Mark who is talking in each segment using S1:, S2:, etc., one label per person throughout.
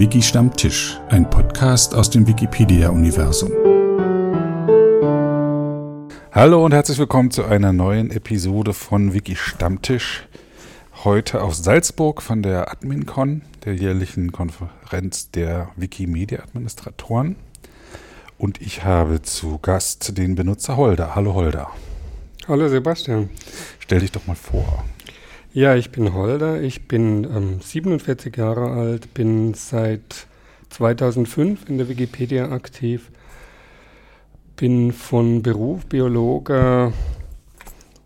S1: Wiki Stammtisch, ein Podcast aus dem Wikipedia-Universum. Hallo und herzlich willkommen zu einer neuen Episode von Wiki Stammtisch. Heute aus Salzburg von der AdminCon, der jährlichen Konferenz der Wikimedia-Administratoren. Und ich habe zu Gast den Benutzer Holder. Hallo Holder.
S2: Hallo Sebastian.
S1: Stell dich doch mal vor.
S2: Ja, ich bin Holder, ich bin ähm, 47 Jahre alt, bin seit 2005 in der Wikipedia aktiv, bin von Beruf Biologe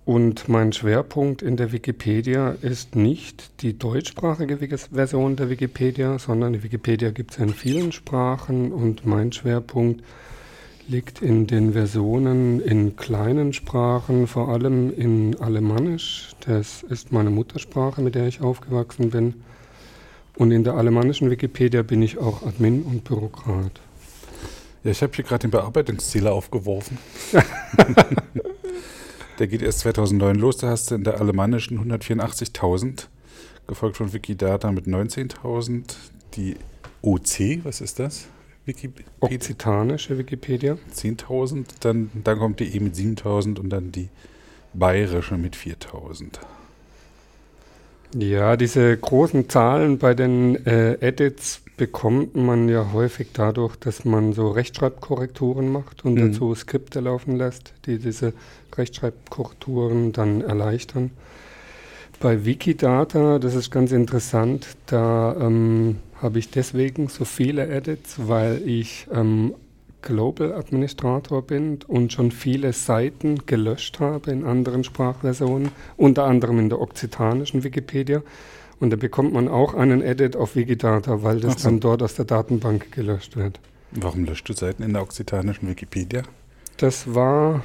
S2: und mein Schwerpunkt in der Wikipedia ist nicht die deutschsprachige Version der Wikipedia, sondern die Wikipedia gibt es in vielen Sprachen und mein Schwerpunkt ist liegt in den Versionen in kleinen Sprachen, vor allem in Alemannisch. Das ist meine Muttersprache, mit der ich aufgewachsen bin. Und in der alemannischen Wikipedia bin ich auch Admin und Bürokrat.
S1: Ja, ich habe hier gerade den Bearbeitungszähler aufgeworfen. der geht erst 2009 los. Da hast du in der alemannischen 184.000, gefolgt von Wikidata mit 19.000. Die OC, was ist das?
S2: Wikipedia. Okzitanische Wikipedia.
S1: 10.000, dann, dann kommt die E mit 7.000 und dann die bayerische mit 4.000.
S2: Ja, diese großen Zahlen bei den äh, Edits bekommt man ja häufig dadurch, dass man so Rechtschreibkorrekturen macht und mhm. dazu Skripte laufen lässt, die diese Rechtschreibkorrekturen dann erleichtern. Bei Wikidata, das ist ganz interessant, da ähm, habe ich deswegen so viele Edits, weil ich ähm, Global Administrator bin und schon viele Seiten gelöscht habe in anderen Sprachversionen, unter anderem in der okzitanischen Wikipedia. Und da bekommt man auch einen Edit auf Wikidata, weil das so. dann dort aus der Datenbank gelöscht wird.
S1: Warum löscht du Seiten in der okzitanischen Wikipedia?
S2: Das war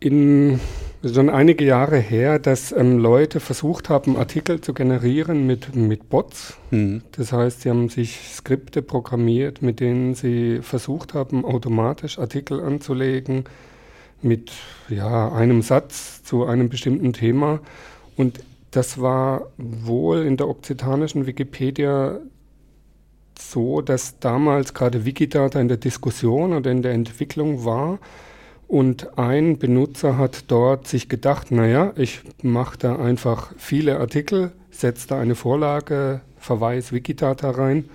S2: in schon einige Jahre her, dass ähm, Leute versucht haben, Artikel zu generieren mit, mit Bots. Mhm. Das heißt, sie haben sich Skripte programmiert, mit denen sie versucht haben, automatisch Artikel anzulegen mit ja, einem Satz zu einem bestimmten Thema. Und das war wohl in der okzitanischen Wikipedia so, dass damals gerade Wikidata in der Diskussion oder in der Entwicklung war und ein Benutzer hat dort sich gedacht, naja, ich mache da einfach viele Artikel, setze da eine Vorlage, Verweis Wikidata rein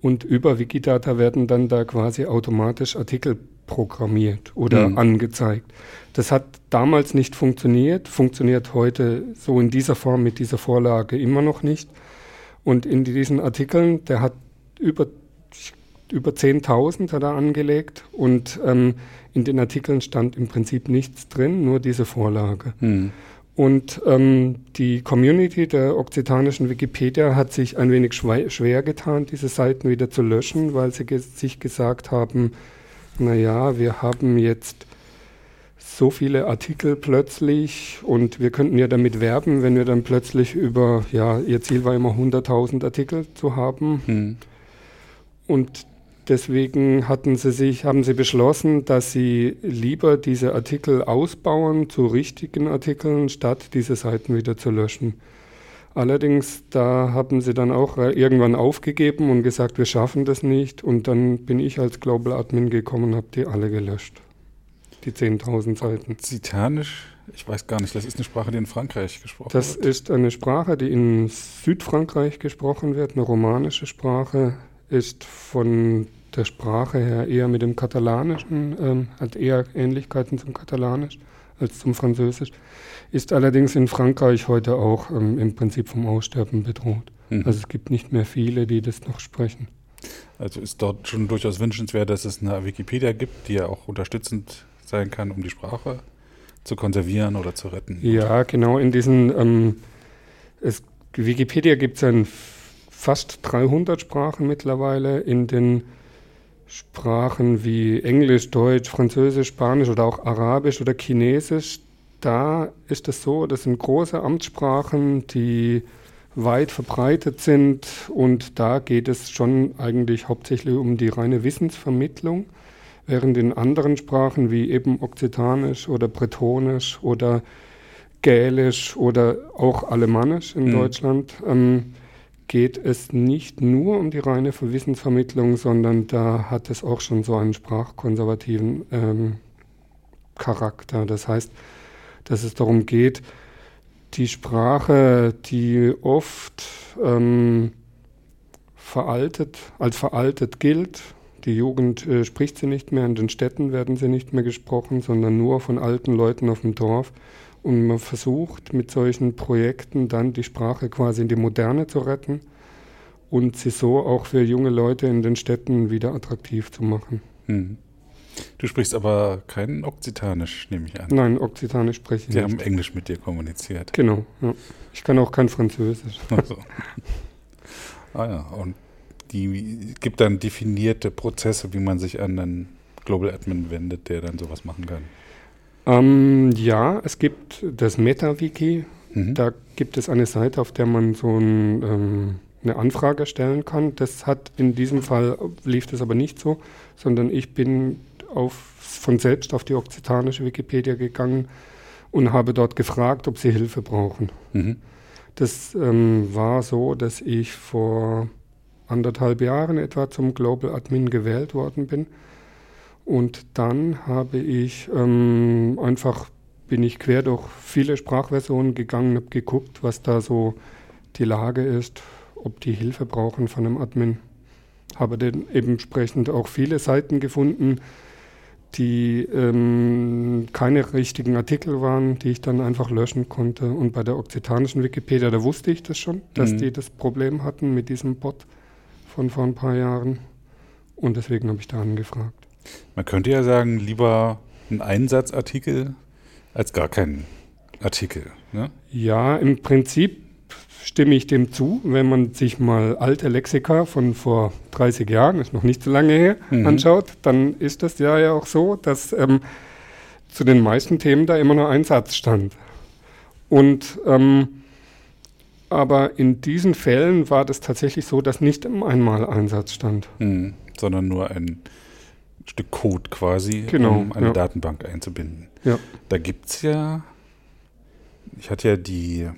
S2: und über Wikidata werden dann da quasi automatisch Artikel programmiert oder mhm. angezeigt. Das hat damals nicht funktioniert, funktioniert heute so in dieser Form mit dieser Vorlage immer noch nicht. Und in diesen Artikeln, der hat über, über 10.000 hat er angelegt und ähm, in den Artikeln stand im Prinzip nichts drin, nur diese Vorlage. Hm. Und ähm, die Community der okzitanischen Wikipedia hat sich ein wenig schwer getan, diese Seiten wieder zu löschen, weil sie ge sich gesagt haben, naja, wir haben jetzt so viele Artikel plötzlich und wir könnten ja damit werben, wenn wir dann plötzlich über, ja, ihr Ziel war immer 100.000 Artikel zu haben. Hm. Und Deswegen hatten sie sich, haben sie beschlossen, dass sie lieber diese Artikel ausbauen zu richtigen Artikeln, statt diese Seiten wieder zu löschen. Allerdings, da haben sie dann auch irgendwann aufgegeben und gesagt, wir schaffen das nicht. Und dann bin ich als Global Admin gekommen und habe die alle gelöscht. Die 10.000 Seiten.
S1: Zitanisch? Ich weiß gar nicht, das ist eine Sprache, die in Frankreich gesprochen
S2: das wird. Das ist eine Sprache, die in Südfrankreich gesprochen wird, eine romanische Sprache ist von der Sprache her eher mit dem Katalanischen, ähm, hat eher Ähnlichkeiten zum Katalanisch als zum Französisch, ist allerdings in Frankreich heute auch ähm, im Prinzip vom Aussterben bedroht. Mhm. Also es gibt nicht mehr viele, die das noch sprechen.
S1: Also ist dort schon durchaus wünschenswert, dass es eine Wikipedia gibt, die ja auch unterstützend sein kann, um die Sprache zu konservieren oder zu retten.
S2: Ja, genau. In diesen ähm, es, Wikipedia gibt es in fast 300 Sprachen mittlerweile. In den Sprachen wie Englisch, Deutsch, Französisch, Spanisch oder auch Arabisch oder Chinesisch, da ist es so, das sind große Amtssprachen, die weit verbreitet sind und da geht es schon eigentlich hauptsächlich um die reine Wissensvermittlung, während in anderen Sprachen wie eben Okzitanisch oder Bretonisch oder Gälisch oder auch Alemannisch in mhm. Deutschland ähm, geht es nicht nur um die reine Verwissensvermittlung, sondern da hat es auch schon so einen sprachkonservativen ähm, Charakter. Das heißt, dass es darum geht, die Sprache, die oft ähm, veraltet, als veraltet gilt, die Jugend äh, spricht sie nicht mehr, in den Städten werden sie nicht mehr gesprochen, sondern nur von alten Leuten auf dem Dorf. Und man versucht mit solchen Projekten dann die Sprache quasi in die Moderne zu retten und sie so auch für junge Leute in den Städten wieder attraktiv zu machen. Hm.
S1: Du sprichst aber kein Okzitanisch, nehme ich an.
S2: Nein, Okzitanisch spreche ich
S1: Sie nicht. Sie haben Englisch mit dir kommuniziert.
S2: Genau, ja. Ich kann auch kein Französisch. Also.
S1: ah ja, und die gibt dann definierte Prozesse, wie man sich an einen Global Admin wendet, der dann sowas machen kann.
S2: Ähm, ja, es gibt das MetaWiki. Mhm. Da gibt es eine Seite, auf der man so ein, ähm, eine Anfrage stellen kann. Das hat in diesem Fall lief das aber nicht so, sondern ich bin auf, von selbst auf die okzitanische Wikipedia gegangen und habe dort gefragt, ob sie Hilfe brauchen. Mhm. Das ähm, war so, dass ich vor anderthalb Jahren etwa zum Global Admin gewählt worden bin. Und dann habe ich ähm, einfach, bin ich quer durch viele Sprachversionen gegangen, habe geguckt, was da so die Lage ist, ob die Hilfe brauchen von einem Admin. Habe dann eben entsprechend auch viele Seiten gefunden, die ähm, keine richtigen Artikel waren, die ich dann einfach löschen konnte. Und bei der okzitanischen Wikipedia, da wusste ich das schon, dass mhm. die das Problem hatten mit diesem Bot von vor ein paar Jahren. Und deswegen habe ich da angefragt.
S1: Man könnte ja sagen, lieber ein Einsatzartikel als gar keinen Artikel. Ne?
S2: Ja, im Prinzip stimme ich dem zu. Wenn man sich mal alte Lexika von vor 30 Jahren, ist noch nicht so lange her, mhm. anschaut, dann ist das ja, ja auch so, dass ähm, zu den meisten Themen da immer nur ein Satz stand. Und ähm, aber in diesen Fällen war das tatsächlich so, dass nicht im Einmal-Einsatz stand.
S1: Mhm, sondern nur ein Stück Code quasi, genau, um eine ja. Datenbank einzubinden. Ja. Da gibt es ja, ich hatte ja die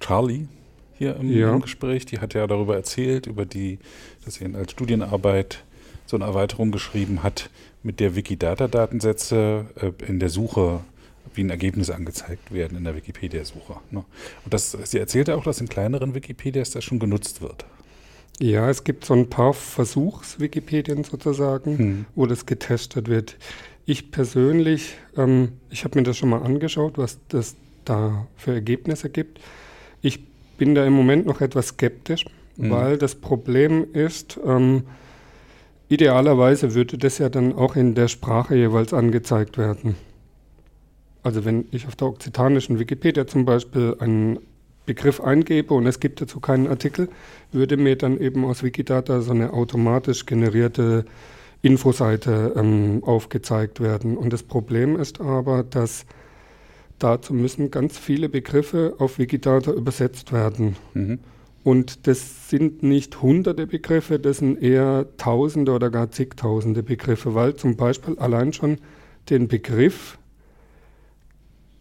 S1: Charlie hier im, ja. Gespräch, die hat ja darüber erzählt, über die, dass sie als Studienarbeit so eine Erweiterung geschrieben hat, mit der Wikidata-Datensätze äh, in der Suche wie ein Ergebnis angezeigt werden in der Wikipedia-Suche. Ne? Und das, sie erzählte auch, dass in kleineren Wikipedias das schon genutzt wird.
S2: Ja, es gibt so ein paar Versuchs-Wikipedien sozusagen, hm. wo das getestet wird. Ich persönlich, ähm, ich habe mir das schon mal angeschaut, was das da für Ergebnisse gibt. Ich bin da im Moment noch etwas skeptisch, hm. weil das Problem ist, ähm, idealerweise würde das ja dann auch in der Sprache jeweils angezeigt werden. Also wenn ich auf der okzitanischen Wikipedia zum Beispiel einen Begriff eingebe und es gibt dazu keinen Artikel, würde mir dann eben aus Wikidata so eine automatisch generierte Infoseite ähm, aufgezeigt werden. Und das Problem ist aber, dass dazu müssen ganz viele Begriffe auf Wikidata übersetzt werden. Mhm. Und das sind nicht hunderte Begriffe, das sind eher tausende oder gar zigtausende Begriffe, weil zum Beispiel allein schon den Begriff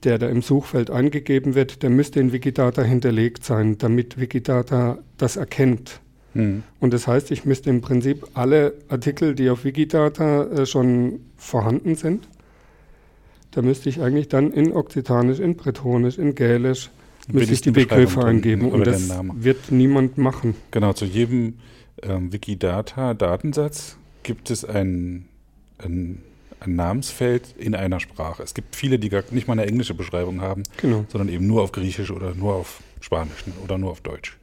S2: der da im Suchfeld angegeben wird, der müsste in Wikidata hinterlegt sein, damit Wikidata das erkennt. Mhm. Und das heißt, ich müsste im Prinzip alle Artikel, die auf Wikidata äh, schon vorhanden sind, da müsste ich eigentlich dann in Okzitanisch, in Bretonisch, in Gälisch, müsste ich die Begriffe eingeben. Und das wird niemand machen.
S1: Genau, zu jedem ähm, Wikidata-Datensatz gibt es ein, ein ein Namensfeld in einer Sprache. Es gibt viele, die gar nicht mal eine englische Beschreibung haben, genau. sondern eben nur auf Griechisch oder nur auf Spanisch oder nur auf Deutsch.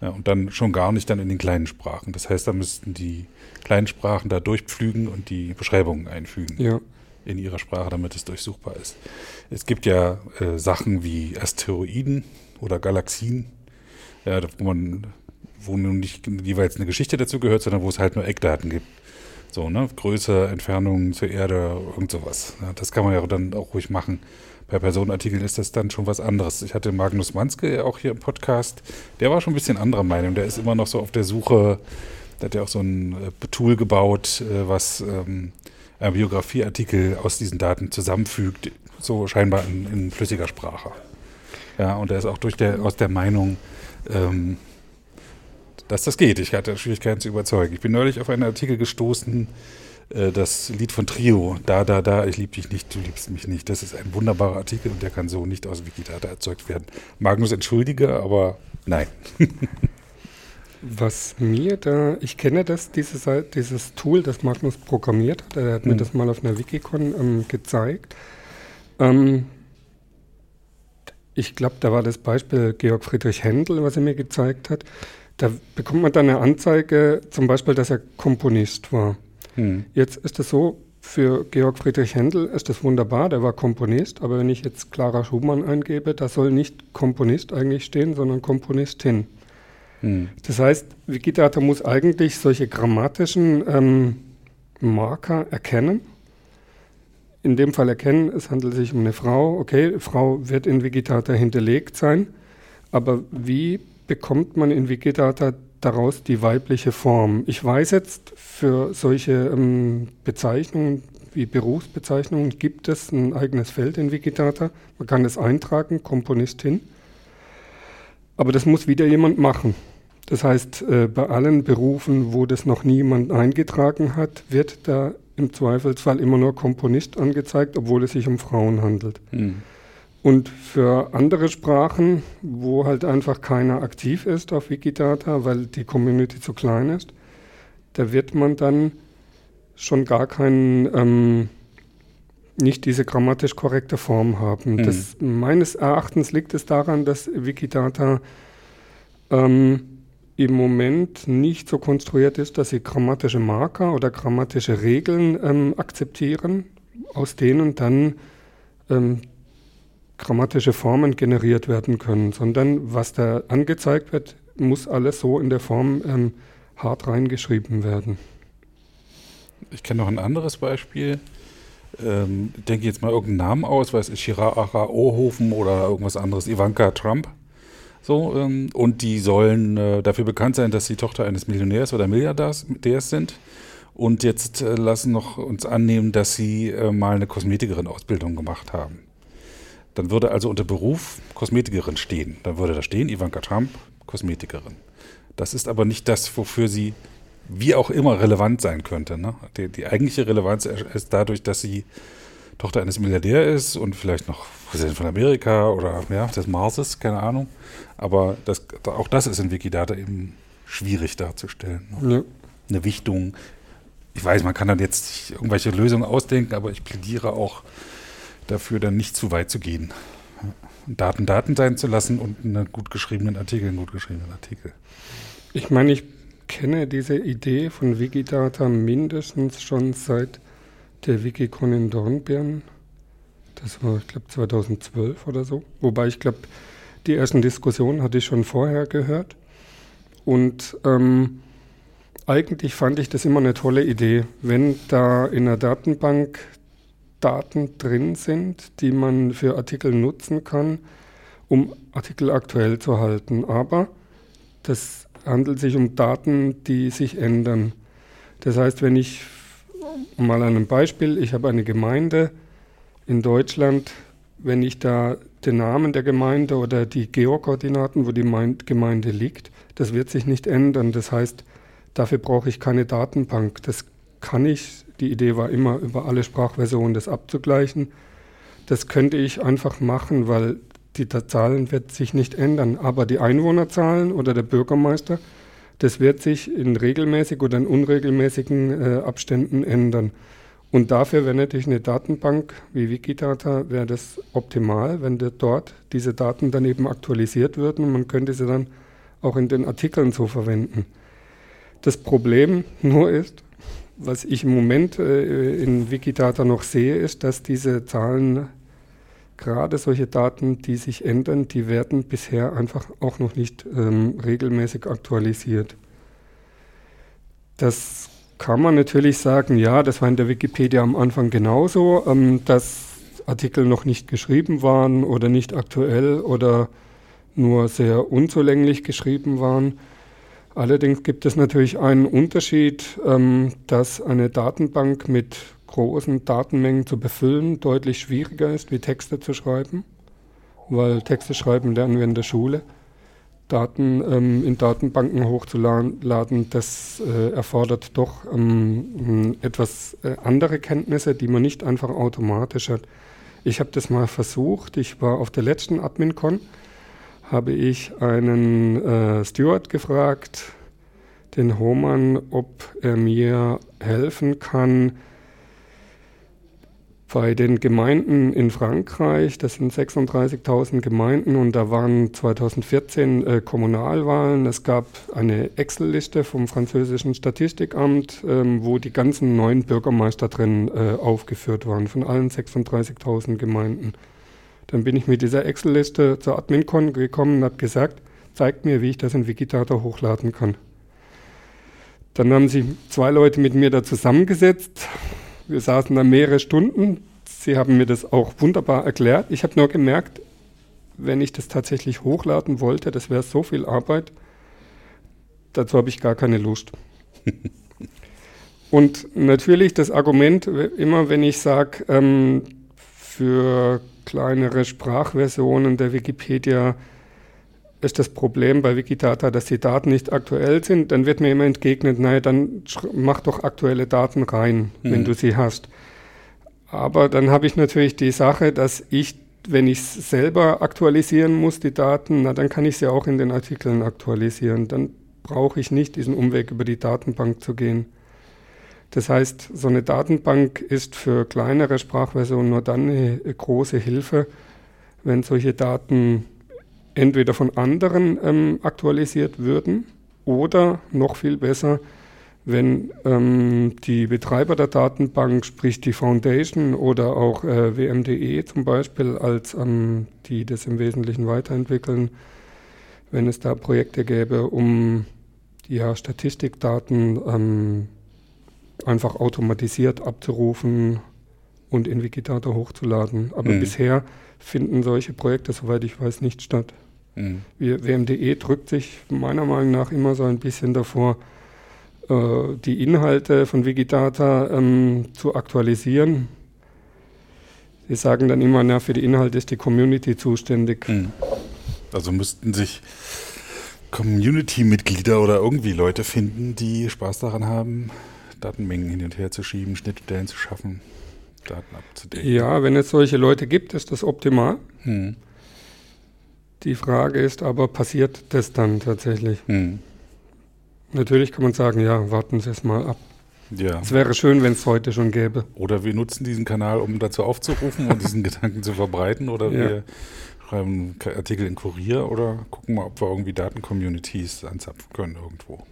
S1: Ja, und dann schon gar nicht dann in den kleinen Sprachen. Das heißt, da müssten die kleinen Sprachen da durchpflügen und die Beschreibungen einfügen ja. in ihrer Sprache, damit es durchsuchbar ist. Es gibt ja äh, Sachen wie Asteroiden oder Galaxien, ja, wo man wo nun nicht jeweils eine Geschichte dazu gehört, sondern wo es halt nur Eckdaten gibt. So, ne? Größe, Entfernung zur Erde, irgend sowas. Ja, das kann man ja dann auch ruhig machen. Bei Personenartikeln ist das dann schon was anderes. Ich hatte Magnus Manske auch hier im Podcast. Der war schon ein bisschen anderer Meinung. Der ist immer noch so auf der Suche. Der hat ja auch so ein äh, Tool gebaut, äh, was ähm, Biografieartikel aus diesen Daten zusammenfügt, so scheinbar in, in flüssiger Sprache. Ja, und er ist auch durch der, aus der Meinung, ähm, dass das geht. Ich hatte Schwierigkeiten zu überzeugen. Ich bin neulich auf einen Artikel gestoßen, äh, das Lied von Trio, Da, da, da, ich lieb dich nicht, du liebst mich nicht. Das ist ein wunderbarer Artikel und der kann so nicht aus Wikidata erzeugt werden. Magnus entschuldige, aber nein.
S2: Was mir da, ich kenne das, dieses, dieses Tool, das Magnus programmiert hat, er hat mhm. mir das mal auf einer Wikicon ähm, gezeigt. Ähm, ich glaube, da war das Beispiel Georg Friedrich Händel, was er mir gezeigt hat. Da bekommt man dann eine Anzeige, zum Beispiel, dass er Komponist war. Mhm. Jetzt ist es so, für Georg Friedrich Händel ist das wunderbar, der war Komponist, aber wenn ich jetzt Clara Schumann eingebe, da soll nicht Komponist eigentlich stehen, sondern Komponistin. Hm. Das heißt, Wikidata muss eigentlich solche grammatischen ähm, Marker erkennen. In dem Fall erkennen, es handelt sich um eine Frau. Okay, Frau wird in Wikidata hinterlegt sein. Aber wie bekommt man in Wikidata daraus die weibliche Form? Ich weiß jetzt, für solche ähm, Bezeichnungen wie Berufsbezeichnungen gibt es ein eigenes Feld in Wikidata. Man kann es eintragen, Komponistin. Aber das muss wieder jemand machen. Das heißt, äh, bei allen Berufen, wo das noch niemand eingetragen hat, wird da im Zweifelsfall immer nur Komponist angezeigt, obwohl es sich um Frauen handelt. Mhm. Und für andere Sprachen, wo halt einfach keiner aktiv ist auf Wikidata, weil die Community zu klein ist, da wird man dann schon gar keinen, ähm, nicht diese grammatisch korrekte Form haben. Mhm. Das, meines Erachtens liegt es daran, dass Wikidata ähm, im Moment nicht so konstruiert ist, dass sie grammatische Marker oder grammatische Regeln ähm, akzeptieren, aus denen dann ähm, grammatische Formen generiert werden können, sondern was da angezeigt wird, muss alles so in der Form ähm, hart reingeschrieben werden.
S1: Ich kenne noch ein anderes Beispiel. Ähm, denke jetzt mal irgendeinen Namen aus, weiß ich, Shirahara Ohofen oder irgendwas anderes, Ivanka Trump. So, ähm, und die sollen äh, dafür bekannt sein, dass sie Tochter eines Millionärs oder Milliardärs sind. Und jetzt äh, lassen noch uns annehmen, dass sie äh, mal eine Kosmetikerin-Ausbildung gemacht haben. Dann würde also unter Beruf Kosmetikerin stehen. Dann würde da stehen Ivanka Trump, Kosmetikerin. Das ist aber nicht das, wofür sie wie auch immer relevant sein könnte. Ne? Die, die eigentliche Relevanz ist dadurch, dass sie Tochter eines Milliardärs ist und vielleicht noch Präsident von Amerika oder ja, des Marses, keine Ahnung. Aber das, auch das ist in Wikidata eben schwierig darzustellen. Ne? Ja. Eine Wichtung. Ich weiß, man kann dann jetzt irgendwelche Lösungen ausdenken, aber ich plädiere auch dafür, dann nicht zu weit zu gehen. Daten Daten sein zu lassen und einen gut geschriebenen Artikel einen gut geschriebenen Artikel.
S2: Ich meine, ich kenne diese Idee von Wikidata mindestens schon seit der Wikicon in Dornbirn. Das war, ich glaube, 2012 oder so. Wobei ich glaube, die ersten Diskussionen hatte ich schon vorher gehört. Und ähm, eigentlich fand ich das immer eine tolle Idee, wenn da in der Datenbank Daten drin sind, die man für Artikel nutzen kann, um Artikel aktuell zu halten. Aber das handelt sich um Daten, die sich ändern. Das heißt, wenn ich mal an einem Beispiel, ich habe eine Gemeinde in Deutschland, wenn ich da den Namen der Gemeinde oder die Geokoordinaten, wo die Gemeinde liegt, das wird sich nicht ändern. Das heißt, dafür brauche ich keine Datenbank. Das kann ich, die Idee war immer, über alle Sprachversionen das abzugleichen. Das könnte ich einfach machen, weil die Zahlen wird sich nicht ändern. Aber die Einwohnerzahlen oder der Bürgermeister, das wird sich in regelmäßig oder in unregelmäßigen äh, Abständen ändern. Und dafür wäre natürlich eine Datenbank wie Wikidata, wäre das optimal, wenn dort diese Daten dann eben aktualisiert würden und man könnte sie dann auch in den Artikeln so verwenden. Das Problem nur ist, was ich im Moment äh, in Wikidata noch sehe, ist, dass diese Zahlen, gerade solche Daten, die sich ändern, die werden bisher einfach auch noch nicht ähm, regelmäßig aktualisiert. Das kann man natürlich sagen, ja, das war in der Wikipedia am Anfang genauso, ähm, dass Artikel noch nicht geschrieben waren oder nicht aktuell oder nur sehr unzulänglich geschrieben waren. Allerdings gibt es natürlich einen Unterschied, ähm, dass eine Datenbank mit großen Datenmengen zu befüllen deutlich schwieriger ist, wie Texte zu schreiben, weil Texte schreiben lernen wir in der Schule. Daten ähm, in Datenbanken hochzuladen, das äh, erfordert doch ähm, etwas äh, andere Kenntnisse, die man nicht einfach automatisch hat. Ich habe das mal versucht. Ich war auf der letzten AdminCon, habe ich einen äh, Steward gefragt, den Hohmann, ob er mir helfen kann, bei den Gemeinden in Frankreich, das sind 36.000 Gemeinden und da waren 2014 äh, Kommunalwahlen. Es gab eine Excel-Liste vom französischen Statistikamt, ähm, wo die ganzen neuen Bürgermeister drin äh, aufgeführt waren, von allen 36.000 Gemeinden. Dann bin ich mit dieser Excel-Liste zur AdminCon gekommen und habe gesagt, zeigt mir, wie ich das in Wikidata hochladen kann. Dann haben sich zwei Leute mit mir da zusammengesetzt, wir saßen da mehrere Stunden. Sie haben mir das auch wunderbar erklärt. Ich habe nur gemerkt, wenn ich das tatsächlich hochladen wollte, das wäre so viel Arbeit. Dazu habe ich gar keine Lust. Und natürlich das Argument, immer wenn ich sage, ähm, für kleinere Sprachversionen der Wikipedia ist das Problem bei Wikidata, dass die Daten nicht aktuell sind, dann wird mir immer entgegnet, naja, dann mach doch aktuelle Daten rein, mhm. wenn du sie hast. Aber dann habe ich natürlich die Sache, dass ich, wenn ich selber aktualisieren muss, die Daten, na, dann kann ich sie auch in den Artikeln aktualisieren. Dann brauche ich nicht diesen Umweg über die Datenbank zu gehen. Das heißt, so eine Datenbank ist für kleinere Sprachversionen nur dann eine große Hilfe, wenn solche Daten entweder von anderen ähm, aktualisiert würden oder noch viel besser, wenn ähm, die Betreiber der Datenbank, sprich die Foundation oder auch äh, WMDE zum Beispiel, als ähm, die das im Wesentlichen weiterentwickeln, wenn es da Projekte gäbe, um ja, Statistikdaten ähm, einfach automatisiert abzurufen und in Wikidata hochzuladen. Aber mhm. bisher finden solche Projekte, soweit ich weiß, nicht statt. Mhm. WMDE drückt sich meiner Meinung nach immer so ein bisschen davor, äh, die Inhalte von Wikidata ähm, zu aktualisieren. Sie sagen dann immer, na, für die Inhalte ist die Community zuständig. Mhm.
S1: Also müssten sich Community-Mitglieder oder irgendwie Leute finden, die Spaß daran haben, Datenmengen hin und her zu schieben, Schnittstellen zu schaffen, Daten abzudecken.
S2: Ja, wenn es solche Leute gibt, ist das optimal. Mhm. Die Frage ist aber, passiert das dann tatsächlich? Hm. Natürlich kann man sagen, ja, warten Sie es mal ab. Ja. Es wäre schön, wenn es heute schon gäbe.
S1: Oder wir nutzen diesen Kanal, um dazu aufzurufen und diesen Gedanken zu verbreiten. Oder ja. wir schreiben Artikel in Kurier oder gucken mal, ob wir irgendwie Daten-Communities anzapfen können irgendwo.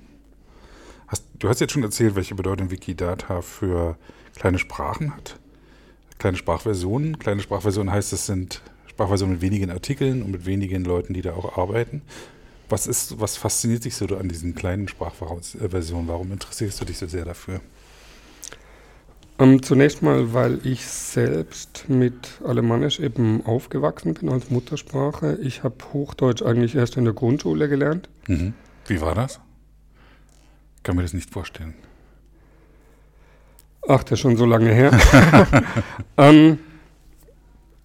S1: Hast, du hast jetzt schon erzählt, welche Bedeutung Wikidata für kleine Sprachen hat. Kleine Sprachversionen. Kleine Sprachversionen heißt, es sind Sprachweise mit wenigen Artikeln und mit wenigen Leuten, die da auch arbeiten. Was ist, was fasziniert dich so an diesen kleinen Sprachversionen? Warum interessierst du dich so sehr dafür?
S2: Ähm, zunächst mal, weil ich selbst mit Alemannisch eben aufgewachsen bin als Muttersprache. Ich habe Hochdeutsch eigentlich erst in der Grundschule gelernt.
S1: Mhm. Wie war das? Ich kann mir das nicht vorstellen.
S2: Ach, das ist schon so lange her. ähm,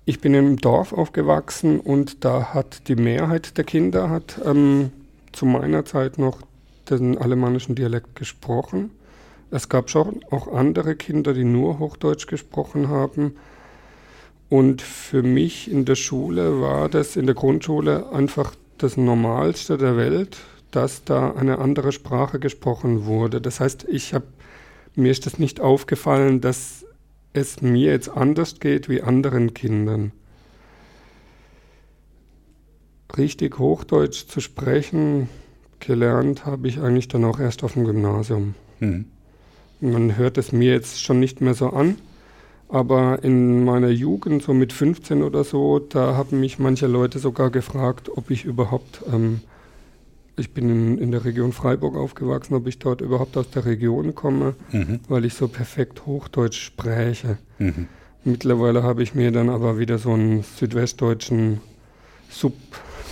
S2: ich bin im Dorf aufgewachsen und da hat die Mehrheit der Kinder hat ähm, zu meiner Zeit noch den alemannischen Dialekt gesprochen. Es gab schon auch andere Kinder, die nur Hochdeutsch gesprochen haben. Und für mich in der Schule war das in der Grundschule einfach das Normalste der Welt, dass da eine andere Sprache gesprochen wurde. Das heißt, ich habe mir ist das nicht aufgefallen, dass es mir jetzt anders geht wie anderen Kindern. Richtig Hochdeutsch zu sprechen, gelernt habe ich eigentlich dann auch erst auf dem Gymnasium. Mhm. Man hört es mir jetzt schon nicht mehr so an, aber in meiner Jugend, so mit 15 oder so, da haben mich manche Leute sogar gefragt, ob ich überhaupt ähm, ich bin in, in, der Region Freiburg aufgewachsen, ob ich dort überhaupt aus der Region komme, mhm. weil ich so perfekt Hochdeutsch spreche. Mhm. Mittlerweile habe ich mir dann aber wieder so einen südwestdeutschen Sub,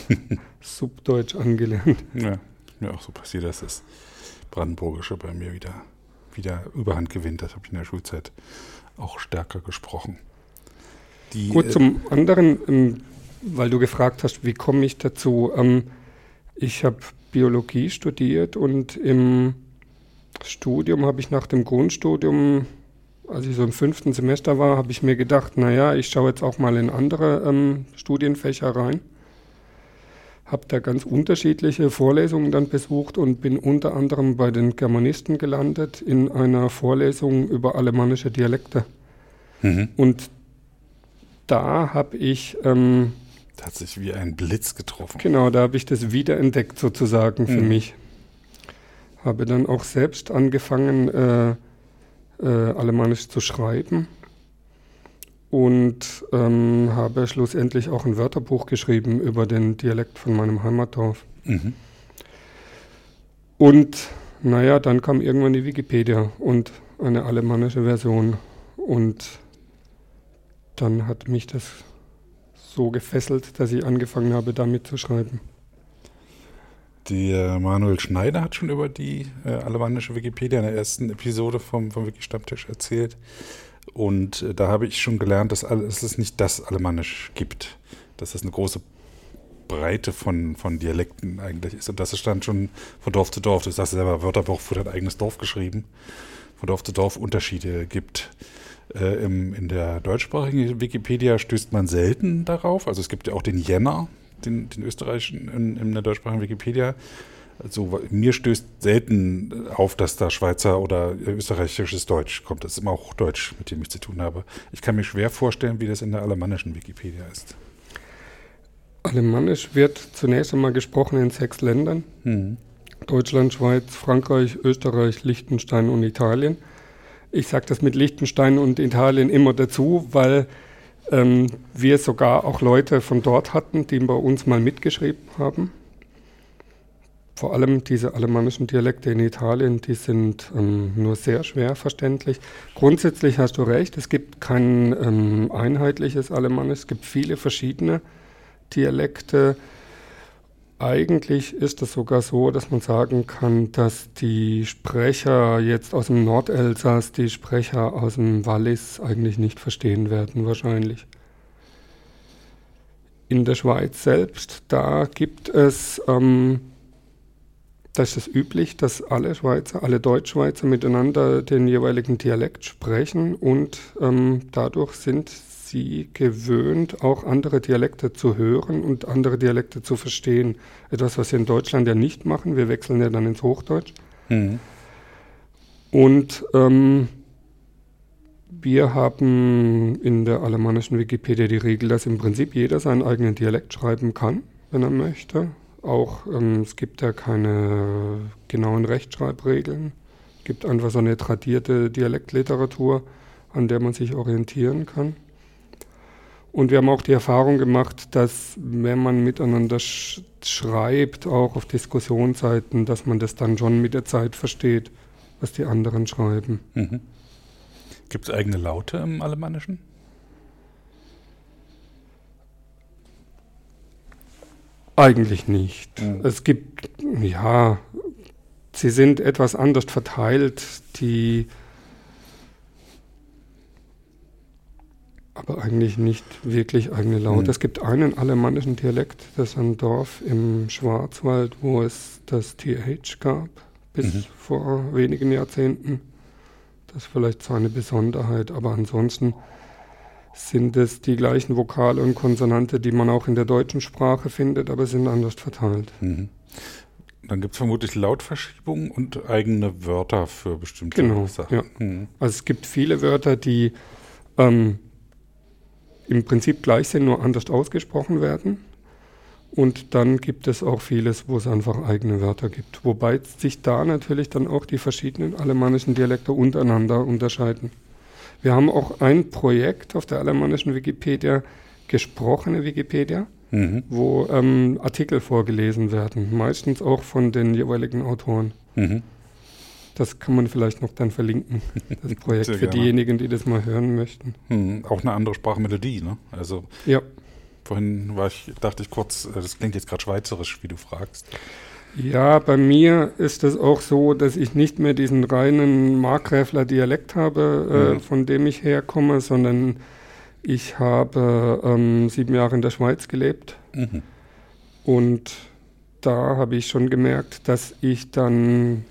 S2: Subdeutsch angelernt.
S1: Ja, mir auch so passiert, dass das Brandenburgische bei mir wieder, wieder Überhand gewinnt. Das habe ich in der Schulzeit auch stärker gesprochen.
S2: Die, Gut, zum äh, anderen, ähm, weil du gefragt hast, wie komme ich dazu? Ähm, Ich habe Biologie studiert und im Studium habe ich nach dem Grundstudium, als ich so im fünften Semester war, habe ich mir gedacht, naja, ich schaue jetzt auch mal in andere ähm, Studienfächer rein. Habe da ganz unterschiedliche Vorlesungen dann besucht und bin unter anderem bei den Germanisten gelandet in einer Vorlesung über alemannische Dialekte. Mhm. Und da habe ich ähm,
S1: hat sich wie ein Blitz getroffen.
S2: Genau, da habe ich das wiederentdeckt sozusagen für mhm. mich. Habe dann auch selbst angefangen, äh, äh, Alemannisch zu schreiben und ähm, habe schlussendlich auch ein Wörterbuch geschrieben über den Dialekt von meinem Heimatdorf. Mhm. Und naja, dann kam irgendwann die Wikipedia und eine alemannische Version und dann hat mich das so gefesselt, dass ich angefangen habe, damit zu schreiben.
S1: Der Manuel Schneider hat schon über die äh, alemannische Wikipedia in der ersten Episode vom, vom Wiki-Stammtisch erzählt. Und äh, da habe ich schon gelernt, dass, dass es nicht das Alemannisch gibt. Dass es eine große Breite von, von Dialekten eigentlich ist. Und das ist dann schon von Dorf zu Dorf. Du sagst selber, Wörterbuch für dein eigenes Dorf geschrieben. Von Dorf zu Dorf Unterschiede gibt. Äh, im, in der deutschsprachigen Wikipedia stößt man selten darauf. Also es gibt ja auch den Jänner, den, den österreichischen in, in der deutschsprachigen Wikipedia. Also mir stößt selten auf, dass da Schweizer oder österreichisches Deutsch kommt. Das ist immer auch Hochdeutsch, mit dem ich zu tun habe. Ich kann mir schwer vorstellen, wie das in der alemannischen Wikipedia ist.
S2: Alemannisch wird zunächst einmal gesprochen in sechs Ländern. Mhm. Deutschland, Schweiz, Frankreich, Österreich, Liechtenstein und Italien. Ich sage das mit Liechtenstein und Italien immer dazu, weil ähm, wir sogar auch Leute von dort hatten, die bei uns mal mitgeschrieben haben. Vor allem diese alemannischen Dialekte in Italien, die sind ähm, nur sehr schwer verständlich. Grundsätzlich hast du recht, es gibt kein ähm, einheitliches Alemannisch, es gibt viele verschiedene Dialekte. Eigentlich ist es sogar so, dass man sagen kann, dass die Sprecher jetzt aus dem Nordelsass die Sprecher aus dem Wallis eigentlich nicht verstehen werden, wahrscheinlich. In der Schweiz selbst, da gibt es, ähm, da ist es üblich, dass alle Schweizer, alle Deutschschweizer miteinander den jeweiligen Dialekt sprechen und ähm, dadurch sind sie gewöhnt, auch andere Dialekte zu hören und andere Dialekte zu verstehen. Etwas, was wir in Deutschland ja nicht machen. Wir wechseln ja dann ins Hochdeutsch. Mhm. Und ähm, wir haben in der alemannischen Wikipedia die Regel, dass im Prinzip jeder seinen eigenen Dialekt schreiben kann, wenn er möchte. Auch ähm, es gibt ja keine genauen Rechtschreibregeln. Es gibt einfach so eine tradierte Dialektliteratur, an der man sich orientieren kann. Und wir haben auch die Erfahrung gemacht, dass wenn man miteinander sch schreibt, auch auf Diskussionsseiten, dass man das dann schon mit der Zeit versteht, was die anderen schreiben. Mhm.
S1: Gibt es eigene Laute im Alemannischen?
S2: Eigentlich nicht. Mhm. Es gibt, ja, sie sind etwas anders verteilt. Die aber eigentlich nicht wirklich eigene Laute. Mhm. Es gibt einen alemannischen Dialekt, das ist ein Dorf im Schwarzwald, wo es das TH gab, bis mhm. vor wenigen Jahrzehnten. Das ist vielleicht so eine Besonderheit, aber ansonsten sind es die gleichen Vokale und Konsonante, die man auch in der deutschen Sprache findet, aber sind anders verteilt. Mhm.
S1: Dann gibt es vermutlich Lautverschiebungen und eigene Wörter für bestimmte genau, Sachen. Ja.
S2: Mhm. Also es gibt viele Wörter, die ähm, im Prinzip gleich sind, nur anders ausgesprochen werden. Und dann gibt es auch vieles, wo es einfach eigene Wörter gibt. Wobei sich da natürlich dann auch die verschiedenen alemannischen Dialekte untereinander unterscheiden. Wir haben auch ein Projekt auf der alemannischen Wikipedia, gesprochene Wikipedia, mhm. wo ähm, Artikel vorgelesen werden, meistens auch von den jeweiligen Autoren. Mhm. Das kann man vielleicht noch dann verlinken, das Projekt, für diejenigen, die das mal hören möchten.
S1: Hm, auch eine andere Sprachmelodie, ne? Also ja. vorhin war ich, dachte ich kurz, äh, das klingt jetzt gerade schweizerisch, wie du fragst.
S2: Ja, bei mir ist es auch so, dass ich nicht mehr diesen reinen Markgräfler Dialekt habe, äh, mhm. von dem ich herkomme, sondern ich habe ähm, sieben Jahre in der Schweiz gelebt. Mhm. Und da habe ich schon gemerkt, dass ich dann,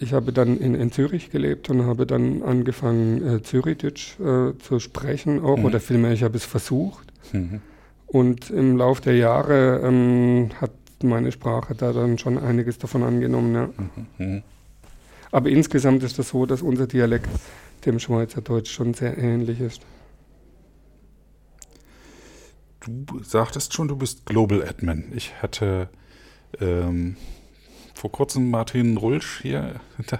S2: ich habe dann in, in Zürich gelebt und habe dann angefangen, äh, Zürichdeutsch äh, zu sprechen auch, mhm. oder vielmehr, ich habe es versucht. Mhm. Und im Laufe der Jahre ähm, hat meine Sprache da dann schon einiges davon angenommen. Ja. Mhm. mhm. Aber insgesamt ist das so, dass unser Dialekt dem Schweizerdeutsch schon sehr ähnlich ist.
S1: Du sagtest schon, du bist Global Admin. Ich hatte ähm, vor kurzem Martin Rulsch hier, da,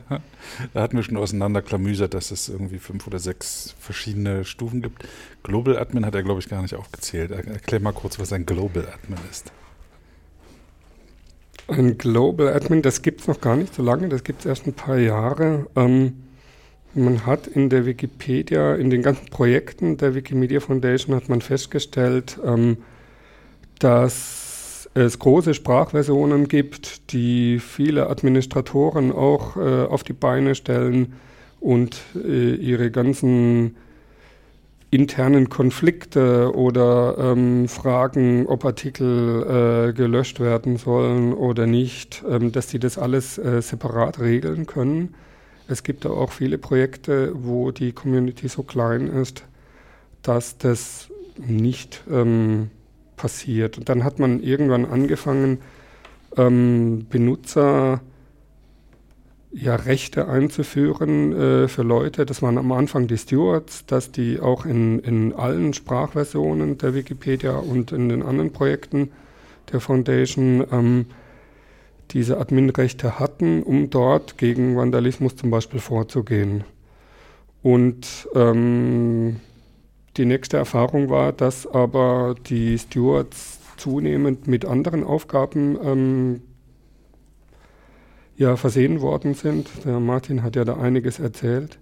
S1: da hatten wir schon auseinanderklamüsert, dass es irgendwie fünf oder sechs verschiedene Stufen gibt. Global Admin hat er, glaube ich, gar nicht aufgezählt. Erklär mal kurz, was ein Global Admin ist.
S2: Ein Global Admin, das gibt es noch gar nicht so lange, das gibt es erst ein paar Jahre. Ähm, man hat in der Wikipedia, in den ganzen Projekten der Wikimedia Foundation hat man festgestellt, ähm, dass es große Sprachversionen gibt, die viele Administratoren auch äh, auf die Beine stellen und äh, ihre ganzen internen Konflikte oder ähm, Fragen, ob Artikel äh, gelöscht werden sollen oder nicht, ähm, dass sie das alles äh, separat regeln können. Es gibt da auch viele Projekte, wo die Community so klein ist, dass das nicht ähm, passiert. Und dann hat man irgendwann angefangen, ähm, Benutzer ja, Rechte einzuführen äh, für Leute. Das waren am Anfang die Stewards, dass die auch in, in allen Sprachversionen der Wikipedia und in den anderen Projekten der Foundation ähm, diese Adminrechte hatten, um dort gegen Vandalismus zum Beispiel vorzugehen. Und ähm, die nächste Erfahrung war, dass aber die Stewards zunehmend mit anderen Aufgaben ähm, ja versehen worden sind. Der Martin hat ja da einiges erzählt.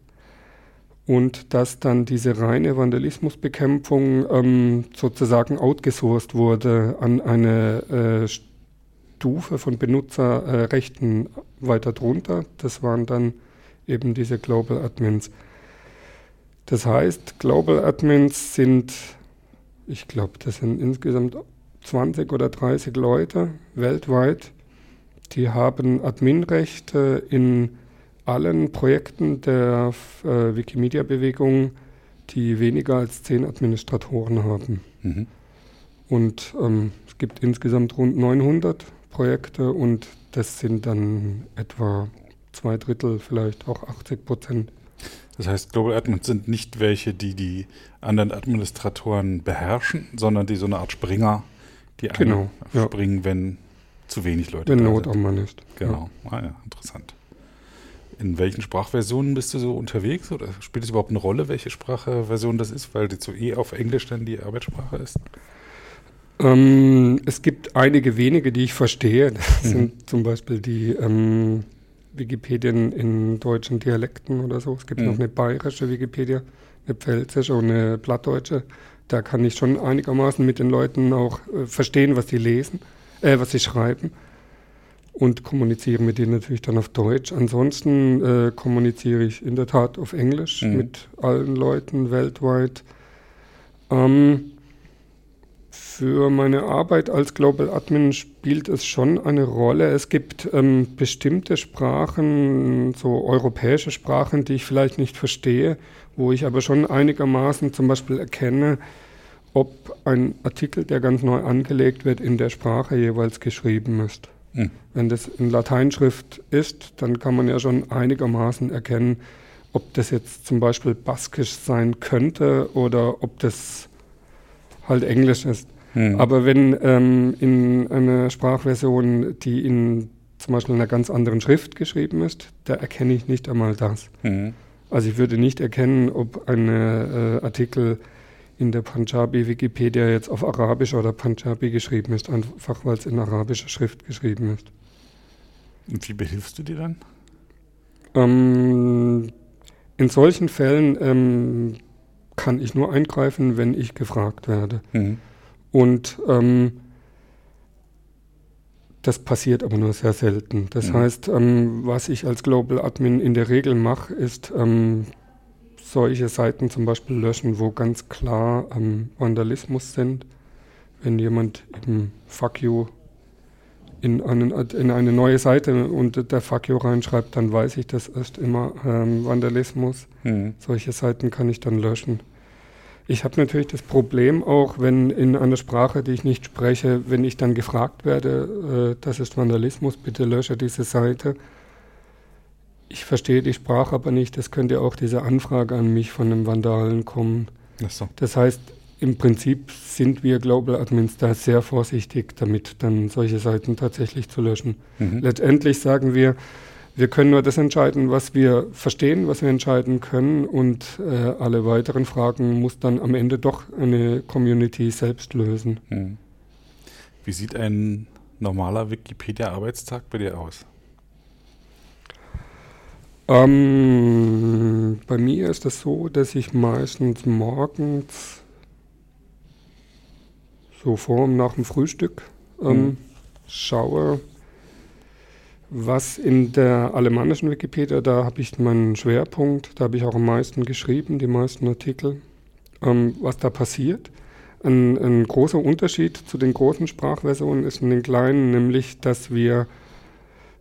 S2: Und dass dann diese reine Vandalismusbekämpfung ähm, sozusagen outgesourced wurde an eine äh, Stufe von Benutzerrechten weiter drunter. Das waren dann eben diese Global Admins. Das heißt, Global Admins sind, ich glaube, das sind insgesamt 20 oder 30 Leute weltweit, die haben Adminrechte in allen Projekten der äh, Wikimedia-Bewegung, die weniger als zehn Administratoren haben. Mhm. Und ähm, es gibt insgesamt rund 900 Projekte und das sind dann etwa zwei Drittel, vielleicht auch 80 Prozent.
S1: Das heißt, Global Admins sind nicht welche, die die anderen Administratoren beherrschen, sondern die so eine Art Springer, die
S2: genau,
S1: springen, ja. wenn zu wenig Leute
S2: Wenn Not am Mann ist.
S1: Genau. Ja. Ah, ja, interessant. In welchen Sprachversionen bist du so unterwegs? Oder spielt es überhaupt eine Rolle, welche Sprachversion das ist, weil die zu eh auf Englisch dann die Arbeitssprache ist?
S2: Ähm, es gibt einige wenige, die ich verstehe. Das mhm. sind zum Beispiel die ähm, Wikipedien in deutschen Dialekten oder so. Es gibt mhm. noch eine bayerische Wikipedia, eine pfälzische und eine plattdeutsche. Da kann ich schon einigermaßen mit den Leuten auch äh, verstehen, was sie lesen äh, was sie schreiben und kommuniziere mit denen natürlich dann auf Deutsch. Ansonsten äh, kommuniziere ich in der Tat auf Englisch mhm. mit allen Leuten weltweit. Ähm, für meine Arbeit als Global Admin spielt es schon eine Rolle. Es gibt ähm, bestimmte Sprachen, so europäische Sprachen, die ich vielleicht nicht verstehe, wo ich aber schon einigermaßen zum Beispiel erkenne, ob ein Artikel, der ganz neu angelegt wird, in der Sprache jeweils geschrieben ist. Mhm. Wenn das in Lateinschrift ist, dann kann man ja schon einigermaßen erkennen, ob das jetzt zum Beispiel baskisch sein könnte oder ob das halt Englisch ist. Mhm. Aber wenn ähm, in einer Sprachversion, die in zum Beispiel einer ganz anderen Schrift geschrieben ist, da erkenne ich nicht einmal das. Mhm. Also ich würde nicht erkennen, ob ein äh, Artikel in der Punjabi-Wikipedia jetzt auf Arabisch oder Punjabi geschrieben ist, einfach weil es in arabischer Schrift geschrieben ist.
S1: Und wie behilfst du dir dann?
S2: Ähm, in solchen Fällen ähm, kann ich nur eingreifen, wenn ich gefragt werde. Mhm. Und ähm, das passiert aber nur sehr selten. Das mhm. heißt, ähm, was ich als Global Admin in der Regel mache, ist ähm, solche Seiten zum Beispiel löschen, wo ganz klar ähm, Vandalismus sind. Wenn jemand eben Fuck you in, einen, in eine neue Seite und der Fakio reinschreibt, dann weiß ich, das ist immer ähm, Vandalismus. Mhm. Solche Seiten kann ich dann löschen. Ich habe natürlich das Problem auch, wenn in einer Sprache, die ich nicht spreche, wenn ich dann gefragt werde, äh, das ist Vandalismus, bitte lösche diese Seite. Ich verstehe die Sprache aber nicht, es könnte auch diese Anfrage an mich von einem Vandalen kommen. So. Das heißt, im Prinzip sind wir Global Admins da sehr vorsichtig damit, dann solche Seiten tatsächlich zu löschen. Mhm. Letztendlich sagen wir, wir können nur das entscheiden, was wir verstehen, was wir entscheiden können und äh, alle weiteren Fragen muss dann am Ende doch eine Community selbst lösen. Mhm.
S1: Wie sieht ein normaler Wikipedia-Arbeitstag bei dir aus?
S2: Ähm, bei mir ist es das so, dass ich meistens morgens so vor und nach dem Frühstück ähm, mhm. schaue, was in der alemannischen Wikipedia, da habe ich meinen Schwerpunkt, da habe ich auch am meisten geschrieben, die meisten Artikel, ähm, was da passiert. Ein, ein, großer Unterschied zu den großen Sprachversionen ist in den kleinen, nämlich, dass wir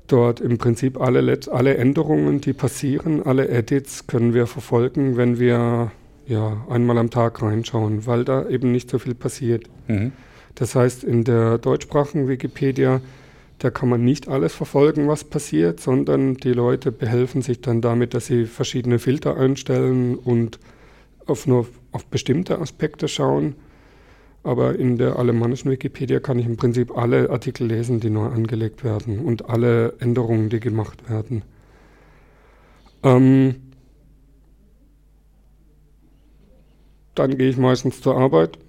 S2: dort im Prinzip alle, alle Änderungen, die passieren, alle Edits können wir verfolgen, wenn wir ja, einmal am Tag reinschauen, weil da eben nicht so viel passiert. Mhm. Das heißt, in der deutschsprachigen Wikipedia da kann man nicht alles verfolgen, was passiert, sondern die Leute behelfen sich dann damit, dass sie verschiedene Filter einstellen und auf nur auf bestimmte Aspekte schauen. Aber in der alemannischen Wikipedia kann ich im Prinzip alle Artikel lesen, die neu angelegt werden und alle Änderungen, die gemacht werden. Ähm dann gehe ich meistens zur Arbeit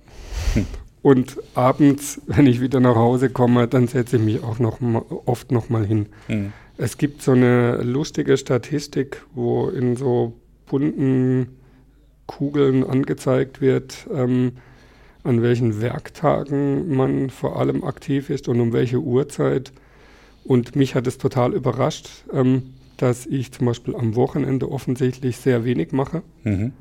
S2: Und abends, wenn ich wieder nach Hause komme, dann setze ich mich auch noch mal, oft noch mal hin. Mhm. Es gibt so eine lustige Statistik, wo in so bunten Kugeln angezeigt wird, ähm, an welchen Werktagen man vor allem aktiv ist und um welche Uhrzeit. Und mich hat es total überrascht, ähm, dass ich zum Beispiel am Wochenende offensichtlich sehr wenig mache. Mhm.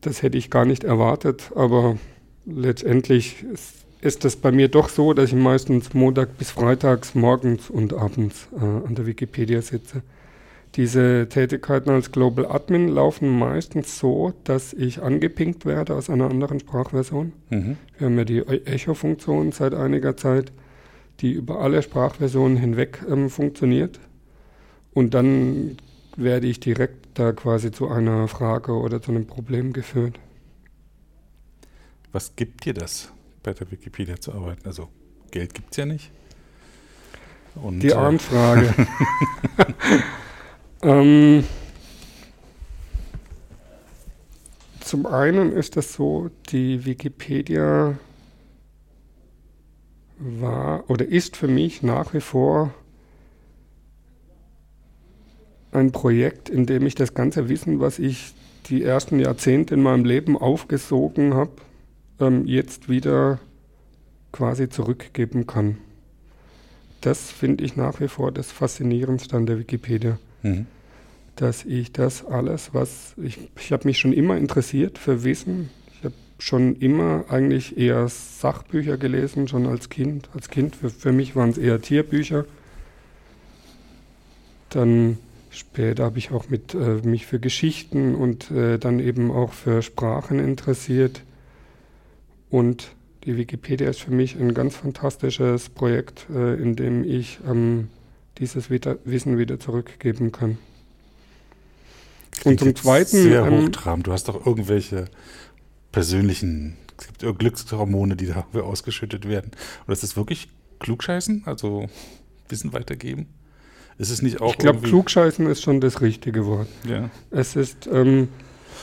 S2: Das hätte ich gar nicht erwartet, aber letztendlich ist, ist das bei mir doch so, dass ich meistens Montag bis Freitags morgens und abends äh, an der Wikipedia sitze. Diese Tätigkeiten als Global Admin laufen meistens so, dass ich angepinkt werde aus einer anderen Sprachversion. Mhm. Wir haben ja die Echo-Funktion seit einiger Zeit, die über alle Sprachversionen hinweg ähm, funktioniert. Und dann werde ich direkt da quasi zu einer Frage oder zu einem Problem geführt.
S1: Was gibt dir das, bei der Wikipedia zu arbeiten? Also Geld gibt es ja nicht.
S2: Und, Die äh, Anfrage. ähm, zum einen ist das so, die Wikipedia war oder ist für mich nach wie vor ein Projekt, in dem ich das ganze Wissen, was ich die ersten Jahrzehnte in meinem Leben aufgesogen habe, ähm, jetzt wieder quasi zurückgeben kann. Das finde ich nach wie vor das Faszinierendste an der Wikipedia. Mhm. Dass ich das alles, was ich, ich habe mich schon immer interessiert für Wissen. Ich habe schon immer eigentlich eher Sachbücher gelesen, schon als Kind. Als Kind für, für mich waren es eher Tierbücher. Dann später habe ich auch mit, äh, mich für Geschichten und äh, dann eben auch für Sprachen interessiert. Und die Wikipedia ist für mich ein ganz fantastisches Projekt, äh, in dem ich ähm, dieses wieder, Wissen wieder zurückgeben kann.
S1: Und zum Zweiten. Sehr ähm, hochtrabend. Du hast doch irgendwelche persönlichen es gibt Glückshormone, die da ausgeschüttet werden. Oder ist das wirklich Klugscheißen? Also Wissen weitergeben? Ist es nicht auch.
S2: Ich glaube, Klugscheißen ist schon das richtige Wort. Ja. Es ist. Ähm,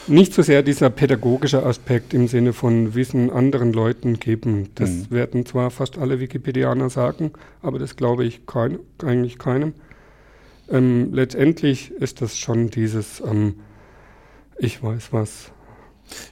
S2: nicht so sehr dieser pädagogische Aspekt im Sinne von Wissen anderen Leuten geben. Das mhm. werden zwar fast alle Wikipedianer sagen, aber das glaube ich kein, eigentlich keinem. Ähm, letztendlich ist das schon dieses ähm, Ich weiß was.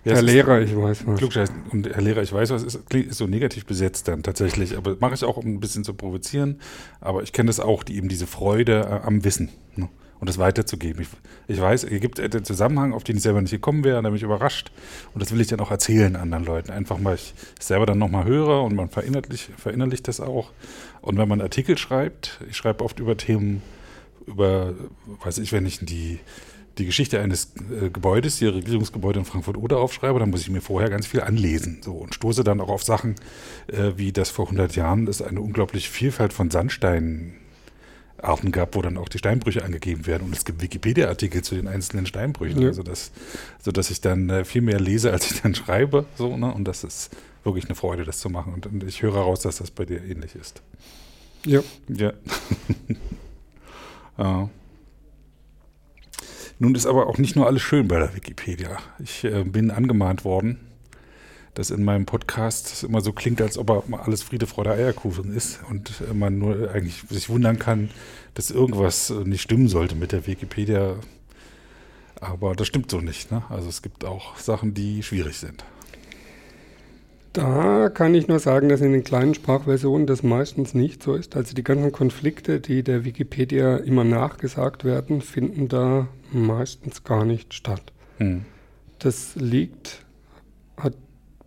S2: Ja, Herr Lehrer, ich weiß was.
S1: Klugscheiß. Und Herr Lehrer, ich weiß was, ist, ist so negativ besetzt dann tatsächlich. Aber mache ich auch, um ein bisschen zu provozieren. Aber ich kenne das auch, die eben diese Freude äh, am Wissen. Ne? Und das weiterzugeben. Ich, ich weiß, es gibt einen Zusammenhang, auf den ich selber nicht gekommen wäre, und da bin ich überrascht. Und das will ich dann auch erzählen anderen Leuten. Einfach mal ich selber dann nochmal höre und man verinnerlicht, verinnerlicht das auch. Und wenn man Artikel schreibt, ich schreibe oft über Themen, über, weiß ich, wenn ich die, die Geschichte eines äh, Gebäudes, die Regierungsgebäude in Frankfurt-Oder aufschreibe, dann muss ich mir vorher ganz viel anlesen so, und stoße dann auch auf Sachen, äh, wie das vor 100 Jahren es eine unglaubliche Vielfalt von Sandsteinen Arten gab, wo dann auch die Steinbrüche angegeben werden. Und es gibt Wikipedia-Artikel zu den einzelnen Steinbrüchen, ja. also das, sodass ich dann äh, viel mehr lese, als ich dann schreibe. So, ne? Und das ist wirklich eine Freude, das zu machen. Und, und ich höre raus, dass das bei dir ähnlich ist.
S2: Ja.
S1: Ja. ja. Nun ist aber auch nicht nur alles schön bei der Wikipedia. Ich äh, bin angemahnt worden, dass in meinem Podcast immer so klingt, als ob er alles Friede, Freude, Eierkuchen ist und man nur eigentlich sich wundern kann, dass irgendwas nicht stimmen sollte mit der Wikipedia. Aber das stimmt so nicht. Ne? Also es gibt auch Sachen, die schwierig sind.
S2: Da kann ich nur sagen, dass in den kleinen Sprachversionen das meistens nicht so ist. Also die ganzen Konflikte, die der Wikipedia immer nachgesagt werden, finden da meistens gar nicht statt. Hm. Das liegt,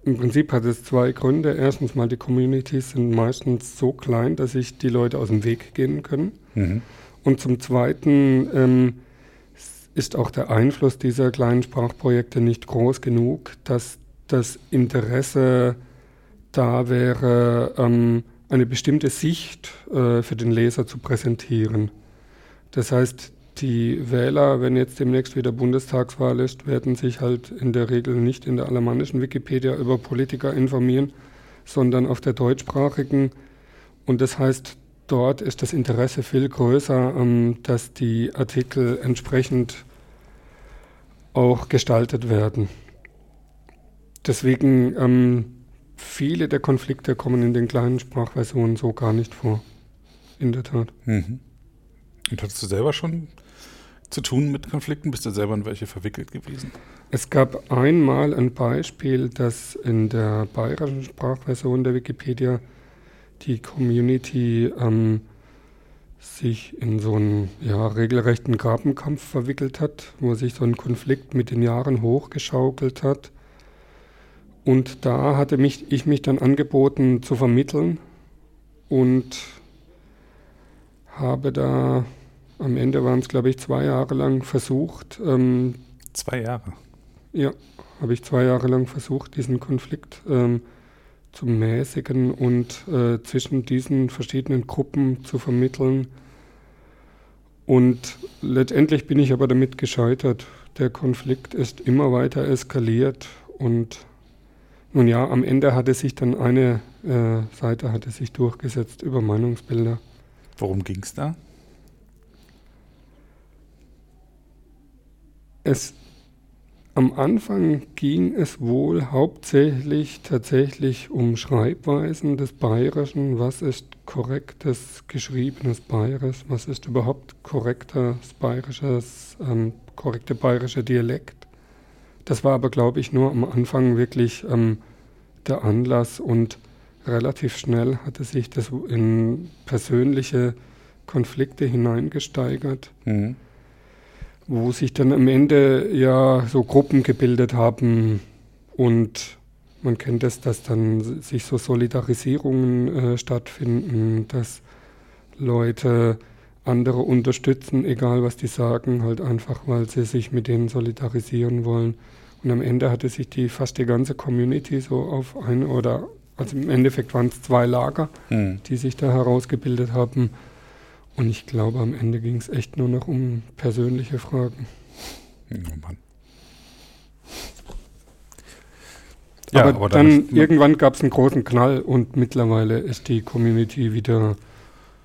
S2: im Prinzip hat es zwei Gründe. Erstens mal, die Communities sind meistens so klein, dass sich die Leute aus dem Weg gehen können. Mhm. Und zum Zweiten ähm, ist auch der Einfluss dieser kleinen Sprachprojekte nicht groß genug, dass das Interesse da wäre, ähm, eine bestimmte Sicht äh, für den Leser zu präsentieren. Das heißt, die Wähler, wenn jetzt demnächst wieder Bundestagswahl ist, werden sich halt in der Regel nicht in der alemannischen Wikipedia über Politiker informieren, sondern auf der deutschsprachigen. Und das heißt, dort ist das Interesse viel größer, ähm, dass die Artikel entsprechend auch gestaltet werden. Deswegen ähm, viele der Konflikte kommen in den kleinen Sprachversionen so gar nicht vor. In der Tat.
S1: Mhm. Und hattest du selber schon zu tun mit Konflikten? Bist du selber in welche verwickelt gewesen?
S2: Es gab einmal ein Beispiel, dass in der bayerischen Sprachversion der Wikipedia die Community ähm, sich in so einen ja, regelrechten Grabenkampf verwickelt hat, wo sich so ein Konflikt mit den Jahren hochgeschaukelt hat. Und da hatte mich, ich mich dann angeboten zu vermitteln und habe da am Ende waren es, glaube ich, zwei Jahre lang versucht. Ähm,
S1: zwei Jahre?
S2: Ja, habe ich zwei Jahre lang versucht, diesen Konflikt ähm, zu mäßigen und äh, zwischen diesen verschiedenen Gruppen zu vermitteln. Und letztendlich bin ich aber damit gescheitert. Der Konflikt ist immer weiter eskaliert und nun ja, am Ende hatte sich dann eine äh, Seite hatte sich durchgesetzt über Meinungsbilder.
S1: Worum ging es da?
S2: Es, am Anfang ging es wohl hauptsächlich tatsächlich um Schreibweisen des Bayerischen. Was ist korrektes geschriebenes Bayerisch? Was ist überhaupt korrektes bayerisches, ähm, korrekte bayerische Dialekt? Das war aber, glaube ich, nur am Anfang wirklich ähm, der Anlass und relativ schnell hatte sich das in persönliche Konflikte hineingesteigert. Mhm wo sich dann am Ende ja so Gruppen gebildet haben und man kennt es, dass dann sich so Solidarisierungen äh, stattfinden, dass Leute andere unterstützen, egal was die sagen, halt einfach, weil sie sich mit denen solidarisieren wollen. Und am Ende hatte sich die fast die ganze Community so auf ein oder also im Endeffekt waren es zwei Lager, mhm. die sich da herausgebildet haben. Und ich glaube, am Ende ging es echt nur noch um persönliche Fragen. Oh Mann. Ja, aber, aber dann, dann irgendwann gab es einen großen Knall und mittlerweile ist die Community wieder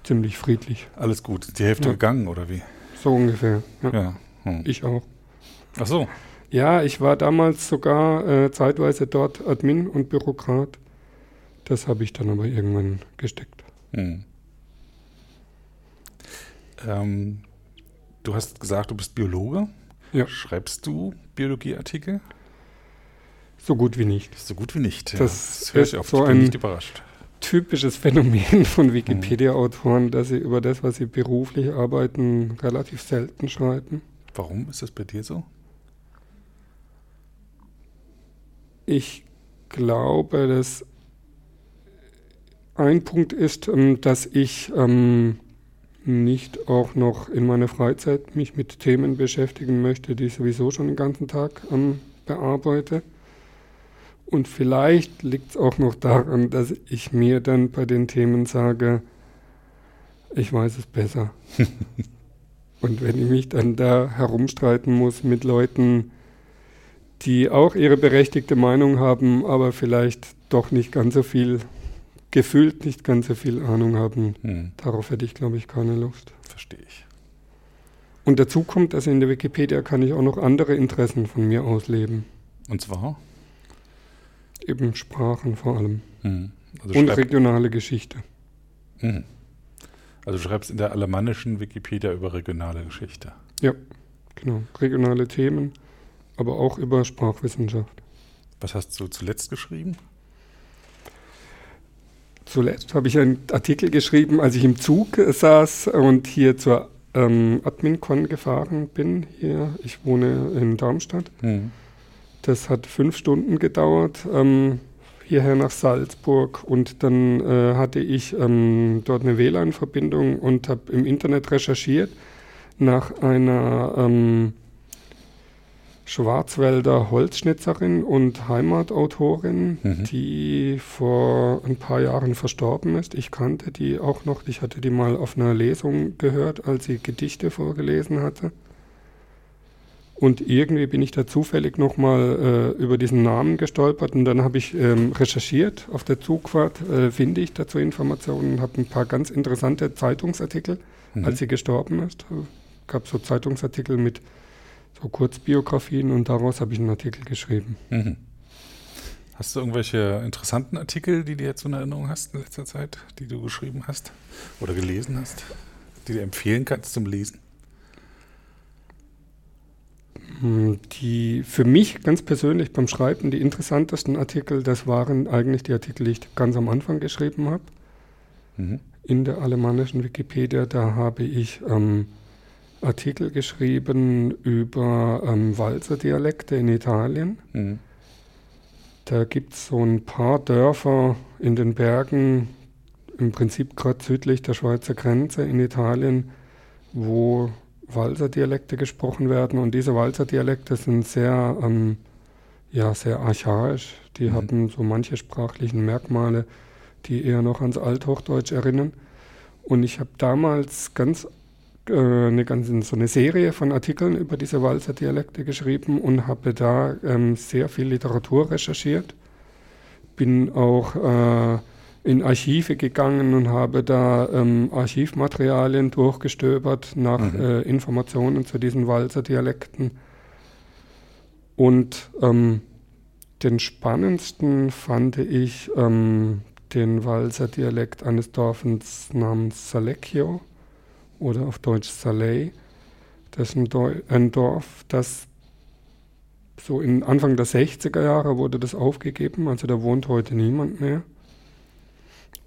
S2: ziemlich friedlich.
S1: Alles gut. Die Hälfte ja. gegangen oder wie?
S2: So ungefähr. Ja. ja. Hm. Ich auch.
S1: Ach so.
S2: Ja, ich war damals sogar äh, zeitweise dort Admin und Bürokrat. Das habe ich dann aber irgendwann gesteckt. Hm.
S1: Ähm, du hast gesagt, du bist Biologe. Ja. Schreibst du Biologieartikel?
S2: So gut wie nicht.
S1: So gut wie nicht.
S2: Das, ja. das höre ich auch. So ich bin nicht überrascht. typisches Phänomen von Wikipedia-Autoren, dass sie über das, was sie beruflich arbeiten, relativ selten schreiben.
S1: Warum ist das bei dir so?
S2: Ich glaube, dass ein Punkt ist, ähm, dass ich ähm, nicht auch noch in meiner Freizeit mich mit Themen beschäftigen möchte, die ich sowieso schon den ganzen Tag ähm, bearbeite. Und vielleicht liegt es auch noch daran, dass ich mir dann bei den Themen sage, ich weiß es besser. Und wenn ich mich dann da herumstreiten muss mit Leuten, die auch ihre berechtigte Meinung haben, aber vielleicht doch nicht ganz so viel, gefühlt nicht ganz so viel Ahnung haben, hm. darauf hätte ich, glaube ich, keine Lust.
S1: Verstehe ich.
S2: Und dazu kommt, dass in der Wikipedia kann ich auch noch andere Interessen von mir ausleben.
S1: Und zwar?
S2: Eben Sprachen vor allem. Mhm. Also und regionale Geschichte.
S1: Mhm. Also du schreibst in der alemannischen Wikipedia über regionale Geschichte.
S2: Ja, genau. Regionale Themen, aber auch über Sprachwissenschaft.
S1: Was hast du zuletzt geschrieben?
S2: Zuletzt habe ich einen Artikel geschrieben, als ich im Zug saß und hier zur ähm, AdminCon gefahren bin. Hier, ich wohne in Darmstadt. Mhm. Das hat fünf Stunden gedauert, ähm, hierher nach Salzburg. Und dann äh, hatte ich ähm, dort eine WLAN-Verbindung und habe im Internet recherchiert nach einer ähm, Schwarzwälder Holzschnitzerin und Heimatautorin, mhm. die vor ein paar Jahren verstorben ist. Ich kannte die auch noch. Ich hatte die mal auf einer Lesung gehört, als sie Gedichte vorgelesen hatte. Und irgendwie bin ich da zufällig nochmal äh, über diesen Namen gestolpert und dann habe ich ähm, recherchiert auf der Zugfahrt, äh, finde ich dazu Informationen, habe ein paar ganz interessante Zeitungsartikel, mhm. als sie gestorben ist. Es gab so Zeitungsartikel mit so Kurzbiografien und daraus habe ich einen Artikel geschrieben. Mhm.
S1: Hast du irgendwelche interessanten Artikel, die du jetzt in Erinnerung hast in letzter Zeit, die du geschrieben hast oder gelesen hast, die du empfehlen kannst zum Lesen?
S2: Hm, die für mich ganz persönlich beim Schreiben die interessantesten Artikel, das waren eigentlich die Artikel, die ich ganz am Anfang geschrieben habe. Mhm. In der alemannischen Wikipedia, da habe ich ähm, Artikel geschrieben über ähm, Walser-Dialekte in Italien. Mhm. Da gibt es so ein paar Dörfer in den Bergen, im Prinzip gerade südlich der Schweizer Grenze in Italien, wo Walser-Dialekte gesprochen werden. Und diese Walser-Dialekte sind sehr, ähm, ja, sehr archaisch. Die mhm. haben so manche sprachlichen Merkmale, die eher noch ans Althochdeutsch erinnern. Und ich habe damals ganz eine ganze so eine Serie von Artikeln über diese Walser-Dialekte geschrieben und habe da ähm, sehr viel Literatur recherchiert. Bin auch äh, in Archive gegangen und habe da ähm, Archivmaterialien durchgestöbert nach mhm. äh, Informationen zu diesen Walser-Dialekten. Und ähm, den spannendsten fand ich ähm, den Walser Dialekt eines Dorfes namens Salecchio oder auf Deutsch Saley. Das ist ein, ein Dorf, das so in Anfang der 60er Jahre wurde das aufgegeben, also da wohnt heute niemand mehr.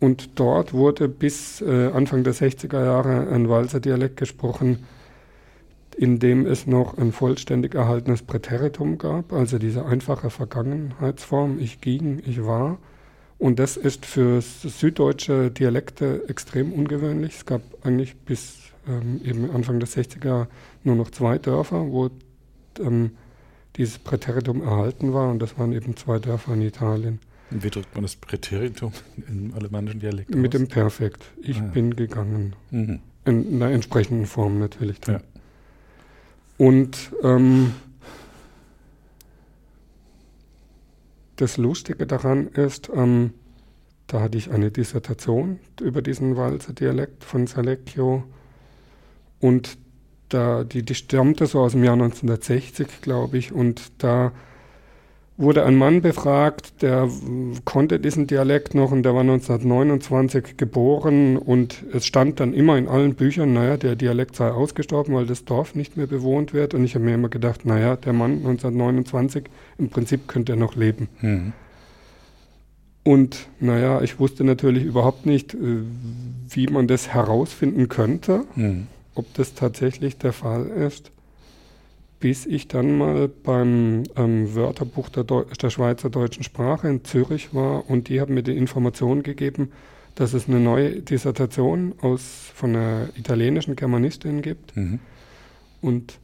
S2: Und dort wurde bis äh, Anfang der 60er Jahre ein Walser Dialekt gesprochen, in dem es noch ein vollständig erhaltenes Präteritum gab, also diese einfache Vergangenheitsform, ich ging, ich war. Und das ist für süddeutsche Dialekte extrem ungewöhnlich. Es gab eigentlich bis ähm, eben Anfang der 60er nur noch zwei Dörfer, wo ähm, dieses Präteritum erhalten war. Und das waren eben zwei Dörfer in Italien.
S1: Wie drückt man das Präteritum im alemannischen Dialekt
S2: Mit aus? dem Perfekt. Ich ah, bin gegangen. Mhm. In einer entsprechenden Form natürlich. Ja. Und ähm, das Lustige daran ist, ähm, da hatte ich eine Dissertation über diesen Walser Dialekt von Salecchio und da, die, die stammte so aus dem Jahr 1960, glaube ich, und da wurde ein Mann befragt, der konnte diesen Dialekt noch und der war 1929 geboren und es stand dann immer in allen Büchern, naja, der Dialekt sei ausgestorben, weil das Dorf nicht mehr bewohnt wird und ich habe mir immer gedacht, naja, der Mann 1929, im Prinzip könnte er noch leben. Mhm. Und naja, ich wusste natürlich überhaupt nicht, äh, wie man das herausfinden könnte, mhm. Ob das tatsächlich der Fall ist, bis ich dann mal beim ähm, Wörterbuch der, der, Schweizer deutschen Sprache in Zürich war und die haben mir die Information gegeben, dass es eine neue Dissertation aus, von einer italienischen Germanistin gibt. Mhm. Und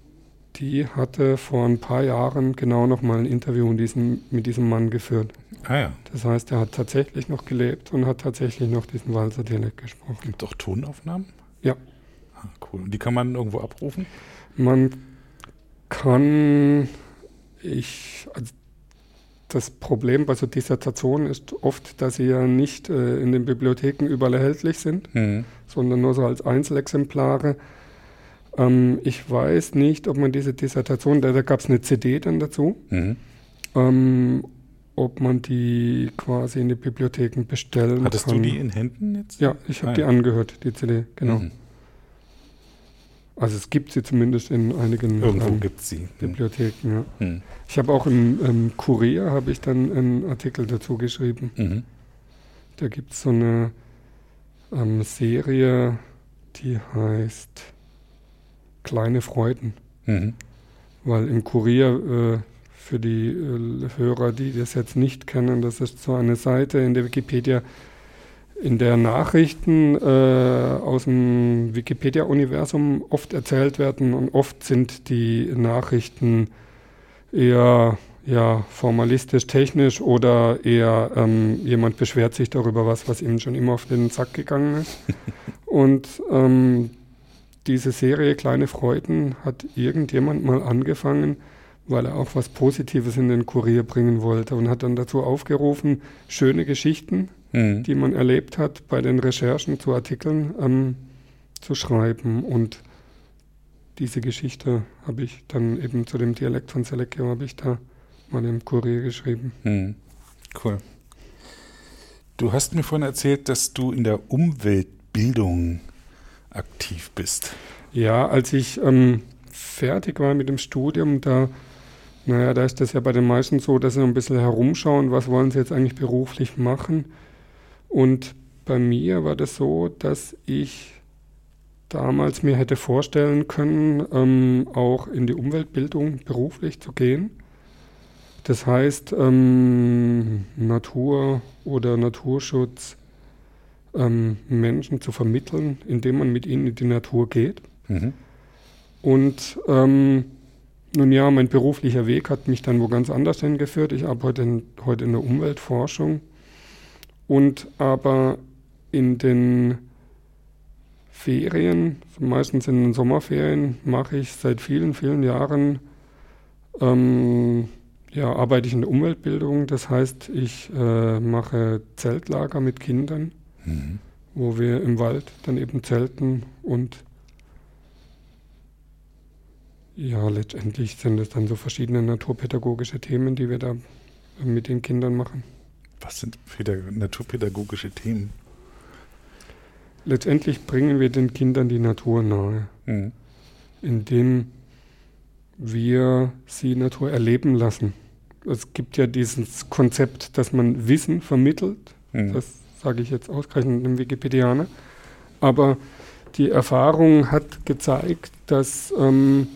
S2: die hatte vor ein paar Jahren genau noch mal ein Interview diesem, mit diesem Mann geführt. Ah ja. Das heißt, er hat tatsächlich noch gelebt und hat tatsächlich noch diesen Walser Dialekt gesprochen.
S1: Gibt es auch Tonaufnahmen?
S2: Ja.
S1: Ah, cool. Und die kann man irgendwo abrufen?
S2: Man kann, ich, also das Problem bei so Dissertationen ist oft, dass sie ja nicht äh, in den Bibliotheken überall erhältlich sind, mhm. sondern nur so als Einzelexemplare. Ähm, ich weiß nicht, ob man diese Dissertation, da, da gab es eine CD dann dazu, mhm. ähm, ob man die quasi in die Bibliotheken bestellen
S1: Hattest kann. Hattest du die in Händen jetzt?
S2: Ja, ich habe die angehört, die CD, genau. Mhm. Also es gibt sie zumindest in einigen
S1: Irgendwo ähm, gibt's sie.
S2: Bibliotheken. Ja. Mhm. Ich habe auch im ähm, Kurier habe ich dann einen Artikel dazu geschrieben. Mhm. Da gibt es so eine ähm, Serie, die heißt kleine Freuden. Mhm. Weil im Kurier, äh, für die äh, Hörer, die das jetzt nicht kennen, das ist so eine Seite in der Wikipedia, in der Nachrichten äh, aus dem Wikipedia-Universum oft erzählt werden und oft sind die Nachrichten eher ja, formalistisch, technisch oder eher ähm, jemand beschwert sich darüber was, was ihm schon immer auf den Sack gegangen ist. und ähm, diese Serie Kleine Freuden hat irgendjemand mal angefangen, weil er auch was Positives in den Kurier bringen wollte und hat dann dazu aufgerufen, schöne Geschichten, mhm. die man erlebt hat, bei den Recherchen zu Artikeln ähm, zu schreiben. Und diese Geschichte habe ich dann eben zu dem Dialekt von Selecchio habe ich da mal im Kurier geschrieben. Mhm.
S1: Cool. Du hast mir vorhin erzählt, dass du in der Umweltbildung aktiv bist.
S2: Ja, als ich ähm, fertig war mit dem Studium, da, naja, da ist das ja bei den meisten so, dass sie ein bisschen herumschauen, was wollen sie jetzt eigentlich beruflich machen. Und bei mir war das so, dass ich damals mir hätte vorstellen können, ähm, auch in die Umweltbildung beruflich zu gehen. Das heißt, ähm, Natur oder Naturschutz ähm, Menschen zu vermitteln, indem man mit ihnen in die Natur geht. Mhm. Und ähm, nun ja, mein beruflicher Weg hat mich dann wo ganz anders hingeführt. Ich arbeite in, heute in der Umweltforschung und aber in den Ferien, meistens in den Sommerferien, mache ich seit vielen, vielen Jahren, ähm, ja, arbeite ich in der Umweltbildung. Das heißt, ich äh, mache Zeltlager mit Kindern mhm. wo wir im Wald dann eben zelten und ja, letztendlich sind es dann so verschiedene naturpädagogische Themen, die wir da mit den Kindern machen.
S1: Was sind naturpädagogische Themen?
S2: Letztendlich bringen wir den Kindern die Natur nahe, mhm. indem wir sie Natur erleben lassen. Es gibt ja dieses Konzept, dass man Wissen vermittelt. Mhm. Das sage ich jetzt ausgerechnet dem Wikipedianer. Aber die Erfahrung hat gezeigt, dass ähm,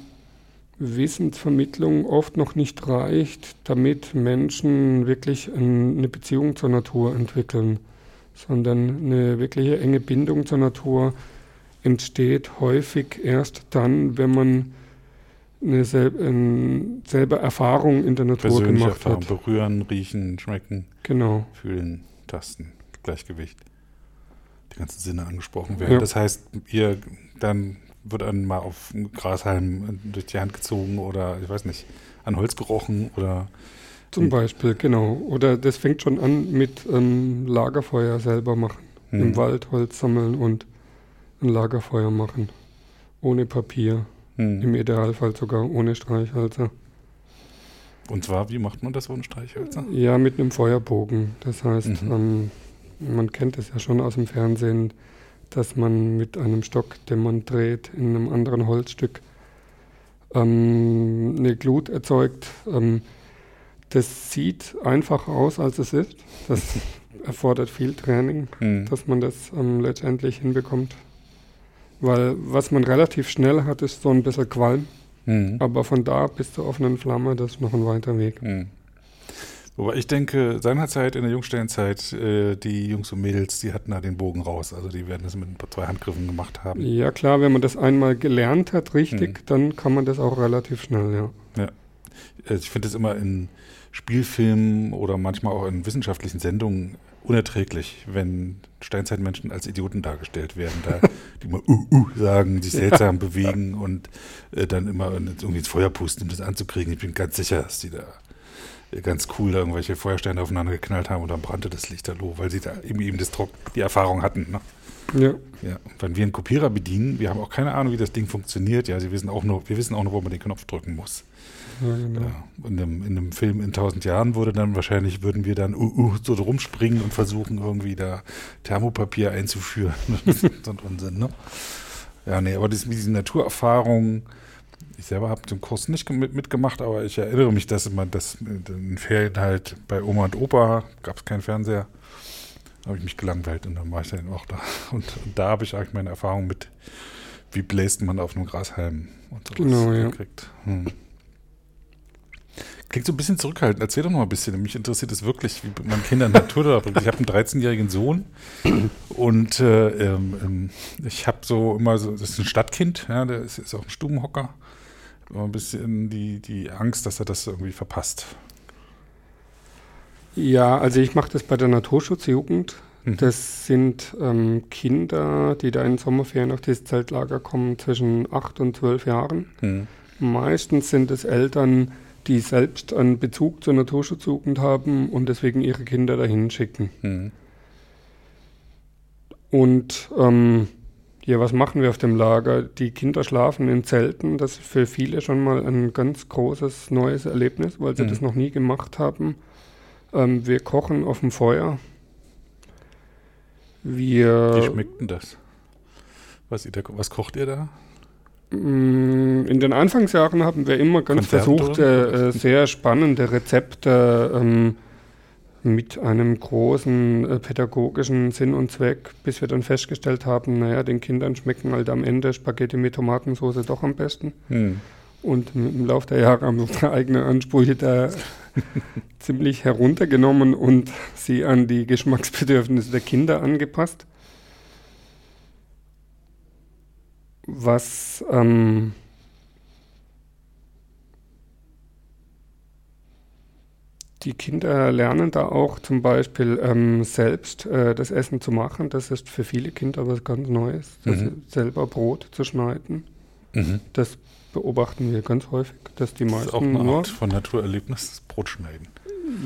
S2: Wissensvermittlung oft noch nicht reicht, damit Menschen wirklich ein, eine Beziehung zur Natur entwickeln, sondern eine wirkliche enge Bindung zur Natur entsteht häufig erst dann, wenn man eine, sel eine selber Erfahrung in der Natur gemacht Erfahrung, hat.
S1: Berühren, riechen, schmecken,
S2: genau.
S1: fühlen, tasten. Gleichgewicht. Die ganzen Sinne angesprochen werden. Ja. Das heißt, ihr dann wird dann mal auf Grashalm durch die Hand gezogen oder ich weiß nicht, an Holz gerochen oder
S2: zum Beispiel, genau. Oder das fängt schon an mit ähm, Lagerfeuer selber machen. Hm. Im Wald Holz sammeln und ein Lagerfeuer machen. Ohne Papier. Hm. Im Idealfall sogar ohne Streichhölzer.
S1: Und zwar, wie macht man das ohne Streichhölzer?
S2: Ja, mit einem Feuerbogen. Das heißt, mhm. ähm, man kennt es ja schon aus dem Fernsehen, dass man mit einem Stock, den man dreht, in einem anderen Holzstück ähm, eine Glut erzeugt. Ähm, das sieht einfacher aus, als es ist. Das erfordert viel Training, mhm. dass man das ähm, letztendlich hinbekommt. Weil was man relativ schnell hat, ist so ein bisschen Qualm. Mhm. Aber von da bis zur offenen Flamme, das ist noch ein weiter Weg. Mhm.
S1: Wobei ich denke, seinerzeit in der Jungstellenzeit, äh, die Jungs und Mädels, die hatten da den Bogen raus. Also die werden das mit ein paar zwei Handgriffen gemacht haben.
S2: Ja klar, wenn man das einmal gelernt hat, richtig, mhm. dann kann man das auch relativ schnell, ja.
S1: Ja. Also ich finde es immer in Spielfilmen oder manchmal auch in wissenschaftlichen Sendungen unerträglich, wenn Steinzeitmenschen als Idioten dargestellt werden, da die immer uh, uh sagen, sich seltsam ja. bewegen und äh, dann immer irgendwie ins Feuer pusten, um das anzukriegen. Ich bin ganz sicher, dass die da ganz cool da irgendwelche Feuersteine aufeinander geknallt haben und dann brannte das Lichterloh, weil sie da eben, eben das Druck, die Erfahrung hatten. Ne? Ja. ja. Und wenn wir einen Kopierer bedienen, wir haben auch keine Ahnung, wie das Ding funktioniert. Ja, sie wissen auch nur, wir wissen auch nur, wo man den Knopf drücken muss. Ja, genau. ja. In, einem, in einem Film in tausend Jahren würde dann wahrscheinlich, würden wir dann uh, uh, so rumspringen und versuchen, irgendwie da Thermopapier einzuführen. so ein Unsinn, ne? Ja, nee, aber das, diese Naturerfahrung, ich selber habe den Kurs nicht mit, mitgemacht, aber ich erinnere mich, dass immer das in Ferien halt bei Oma und Opa gab es keinen Fernseher. Da habe ich mich gelangweilt und dann war ich dann auch da. Und, und da habe ich eigentlich meine Erfahrung mit, wie bläst man auf einem Grashalm und sowas genau, ja. gekriegt. Hm. Klingt so ein bisschen zurückhaltend. Erzähl doch noch mal ein bisschen. Mich interessiert es wirklich, wie man Kinder Natur da bringt. Ich habe einen 13-jährigen Sohn und äh, ähm, ich habe so immer so, das ist ein Stadtkind, ja, der ist, ist auch ein Stubenhocker ein bisschen die, die Angst, dass er das irgendwie verpasst.
S2: Ja, also ich mache das bei der Naturschutzjugend. Mhm. Das sind ähm, Kinder, die da in Sommerferien auf dieses Zeltlager kommen, zwischen 8 und 12 Jahren. Mhm. Meistens sind es Eltern, die selbst einen Bezug zur Naturschutzjugend haben und deswegen ihre Kinder dahin schicken. Mhm. Und ähm, ja, was machen wir auf dem Lager? Die Kinder schlafen in Zelten. Das ist für viele schon mal ein ganz großes neues Erlebnis, weil sie mhm. das noch nie gemacht haben. Ähm, wir kochen auf dem Feuer. Wir
S1: Wie schmeckt denn das? Was, ihr, was kocht ihr da?
S2: Mm, in den Anfangsjahren haben wir immer ganz Konzerte versucht, äh, sehr spannende Rezepte ähm, mit einem großen äh, pädagogischen Sinn und Zweck, bis wir dann festgestellt haben, naja, den Kindern schmecken halt am Ende Spaghetti mit Tomatensauce doch am besten. Hm. Und im Laufe der Jahre haben wir unsere eigenen Ansprüche da ziemlich heruntergenommen und sie an die Geschmacksbedürfnisse der Kinder angepasst. Was ähm, Die Kinder lernen da auch zum Beispiel ähm, selbst äh, das Essen zu machen. Das ist für viele Kinder was ganz Neues, mhm. selber Brot zu schneiden. Mhm. Das beobachten wir ganz häufig, dass die meisten das ist auch
S1: eine Art von Naturerlebnis, das Brot schneiden.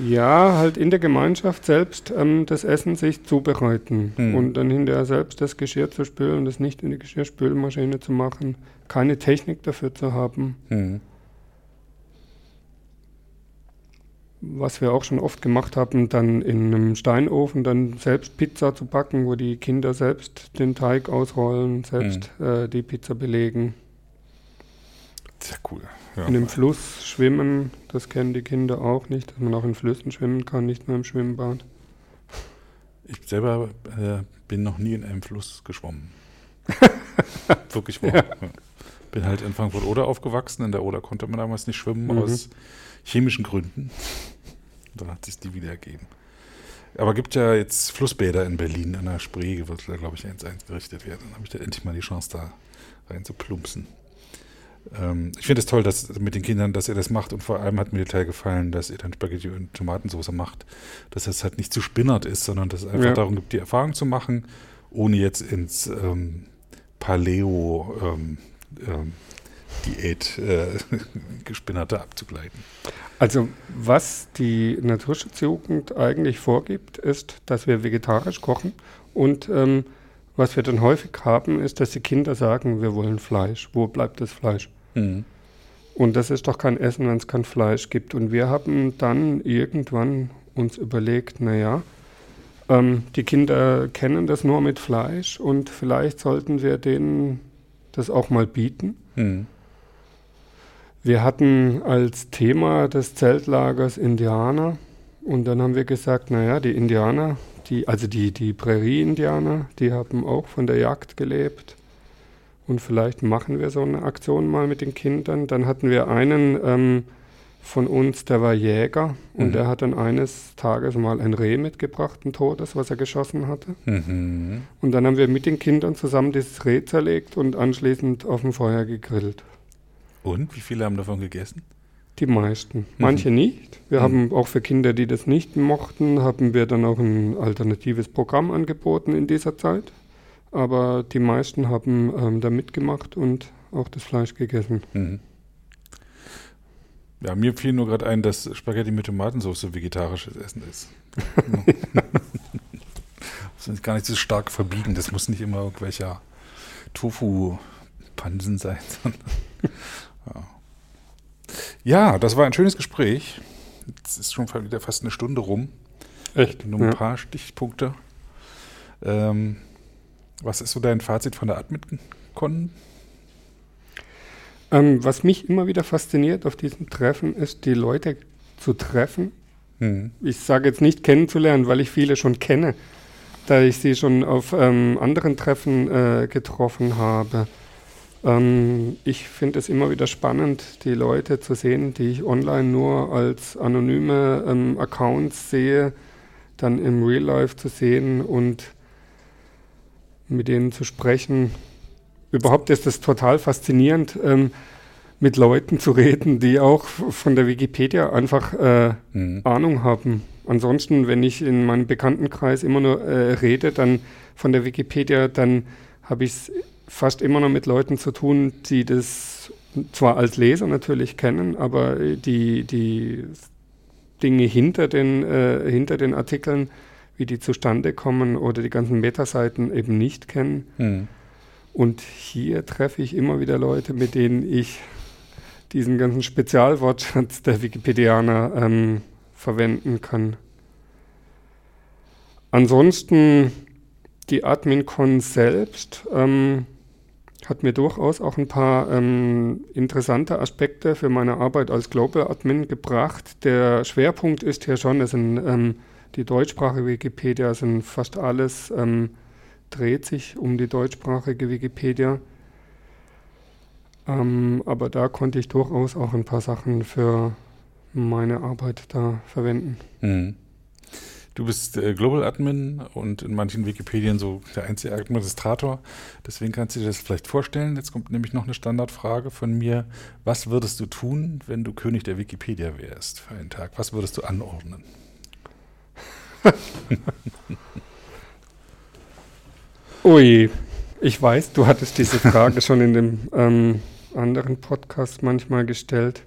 S2: Ja, halt in der Gemeinschaft selbst ähm, das Essen sich zubereiten mhm. und dann hinterher selbst das Geschirr zu spülen, das nicht in die Geschirrspülmaschine zu machen, keine Technik dafür zu haben. Mhm. Was wir auch schon oft gemacht haben, dann in einem Steinofen dann selbst Pizza zu backen, wo die Kinder selbst den Teig ausrollen, selbst mhm. äh, die Pizza belegen.
S1: Sehr cool.
S2: Ja. In dem Fluss schwimmen, das kennen die Kinder auch nicht, dass man auch in Flüssen schwimmen kann, nicht nur im Schwimmbad.
S1: Ich selber äh, bin noch nie in einem Fluss geschwommen. Wirklich wahr. Ja. Bin halt in Frankfurt-Oder aufgewachsen. In der Oder konnte man damals nicht schwimmen mhm. aus chemischen Gründen. Dann hat sich die wieder ergeben. Aber gibt ja jetzt Flussbäder in Berlin an der Spree, wird da, glaube ich, eins eingerichtet werden. Dann habe ich da endlich mal die Chance, da rein zu plumpsen. Ähm, ich finde es toll, dass mit den Kindern, dass ihr das macht und vor allem hat mir der Teil gefallen, dass ihr dann Spaghetti und Tomatensauce macht, dass das halt nicht zu spinnert ist, sondern dass es einfach ja. darum gibt, die Erfahrung zu machen, ohne jetzt ins ähm, Paleo ähm, ähm Diät äh, abzugleiten.
S2: Also was die Naturschutzjugend eigentlich vorgibt, ist, dass wir vegetarisch kochen und ähm, was wir dann häufig haben, ist, dass die Kinder sagen, wir wollen Fleisch. Wo bleibt das Fleisch? Mhm. Und das ist doch kein Essen, wenn es kein Fleisch gibt. Und wir haben dann irgendwann uns überlegt, naja, ähm, die Kinder kennen das nur mit Fleisch und vielleicht sollten wir denen das auch mal bieten. Mhm. Wir hatten als Thema des Zeltlagers Indianer und dann haben wir gesagt, naja, die Indianer die, also die, die Prärie-Indianer, die haben auch von der Jagd gelebt. Und vielleicht machen wir so eine Aktion mal mit den Kindern. Dann hatten wir einen ähm, von uns, der war Jäger und mhm. der hat dann eines Tages mal ein Reh mitgebracht, ein totes, was er geschossen hatte. Mhm. Und dann haben wir mit den Kindern zusammen dieses Reh zerlegt und anschließend auf dem Feuer gegrillt.
S1: Und wie viele haben davon gegessen?
S2: Die meisten. Manche mhm. nicht. Wir mhm. haben auch für Kinder, die das nicht mochten, haben wir dann auch ein alternatives Programm angeboten in dieser Zeit. Aber die meisten haben ähm, da mitgemacht und auch das Fleisch gegessen. Mhm.
S1: Ja, mir fiel nur gerade ein, dass Spaghetti mit Tomatensauce vegetarisches Essen ist. das ist gar nicht so stark verbiegen. Das muss nicht immer irgendwelcher Tofu-Pansen sein. Ja. ja, das war ein schönes Gespräch. Jetzt ist schon wieder fast eine Stunde rum.
S2: Echt?
S1: Nur ein ja. paar Stichpunkte. Ähm, was ist so dein Fazit von der Admin-Con?
S2: Ähm, was mich immer wieder fasziniert auf diesen Treffen ist, die Leute zu treffen. Mhm. Ich sage jetzt nicht kennenzulernen, weil ich viele schon kenne, da ich sie schon auf ähm, anderen Treffen äh, getroffen habe. Ähm, ich finde es immer wieder spannend, die Leute zu sehen, die ich online nur als anonyme ähm, Accounts sehe, dann im Real Life zu sehen und mit denen zu sprechen überhaupt ist es total faszinierend, ähm, mit Leuten zu reden, die auch von der Wikipedia einfach äh, mhm. Ahnung haben. Ansonsten, wenn ich in meinem Bekanntenkreis immer nur äh, rede, dann von der Wikipedia, dann habe ich es fast immer noch mit Leuten zu tun, die das zwar als Leser natürlich kennen, aber die, die Dinge hinter den, äh, hinter den Artikeln, wie die zustande kommen oder die ganzen Metaseiten eben nicht kennen. Mhm. Und hier treffe ich immer wieder Leute, mit denen ich diesen ganzen Spezialwortschatz der Wikipedianer ähm, verwenden kann. Ansonsten die AdminCon selbst ähm, hat mir durchaus auch ein paar ähm, interessante Aspekte für meine Arbeit als Global Admin gebracht. Der Schwerpunkt ist hier schon, es sind ähm, die deutschsprachige Wikipedia, sind fast alles ähm, dreht sich um die deutschsprachige Wikipedia. Ähm, aber da konnte ich durchaus auch ein paar Sachen für meine Arbeit da verwenden. Mhm.
S1: Du bist äh, Global Admin und in manchen Wikipedien so der einzige Administrator. Deswegen kannst du dir das vielleicht vorstellen. Jetzt kommt nämlich noch eine Standardfrage von mir. Was würdest du tun, wenn du König der Wikipedia wärst für einen Tag? Was würdest du anordnen?
S2: Ui, ich weiß, du hattest diese Frage schon in dem ähm, anderen Podcast manchmal gestellt.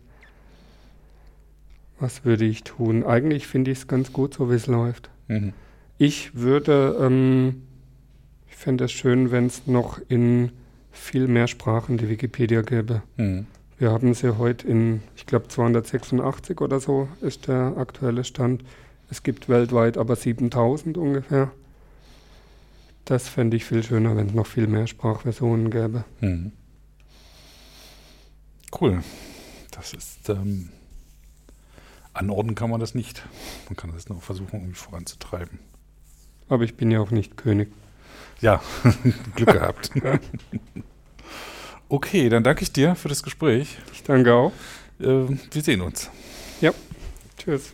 S2: Was würde ich tun? Eigentlich finde ich es ganz gut, so wie es läuft. Mhm. Ich würde, ähm, ich fände es schön, wenn es noch in viel mehr Sprachen die Wikipedia gäbe. Mhm. Wir haben sie heute in, ich glaube, 286 oder so ist der aktuelle Stand. Es gibt weltweit aber 7000 ungefähr. Das fände ich viel schöner, wenn es noch viel mehr Sprachversionen gäbe. Mhm.
S1: Cool. Das ist, ähm, anordnen kann man das nicht. Man kann das nur versuchen, irgendwie voranzutreiben.
S2: Aber ich bin ja auch nicht König.
S1: Ja, Glück gehabt. okay, dann danke ich dir für das Gespräch.
S2: Ich danke auch.
S1: Äh, wir sehen uns.
S2: Ja, tschüss.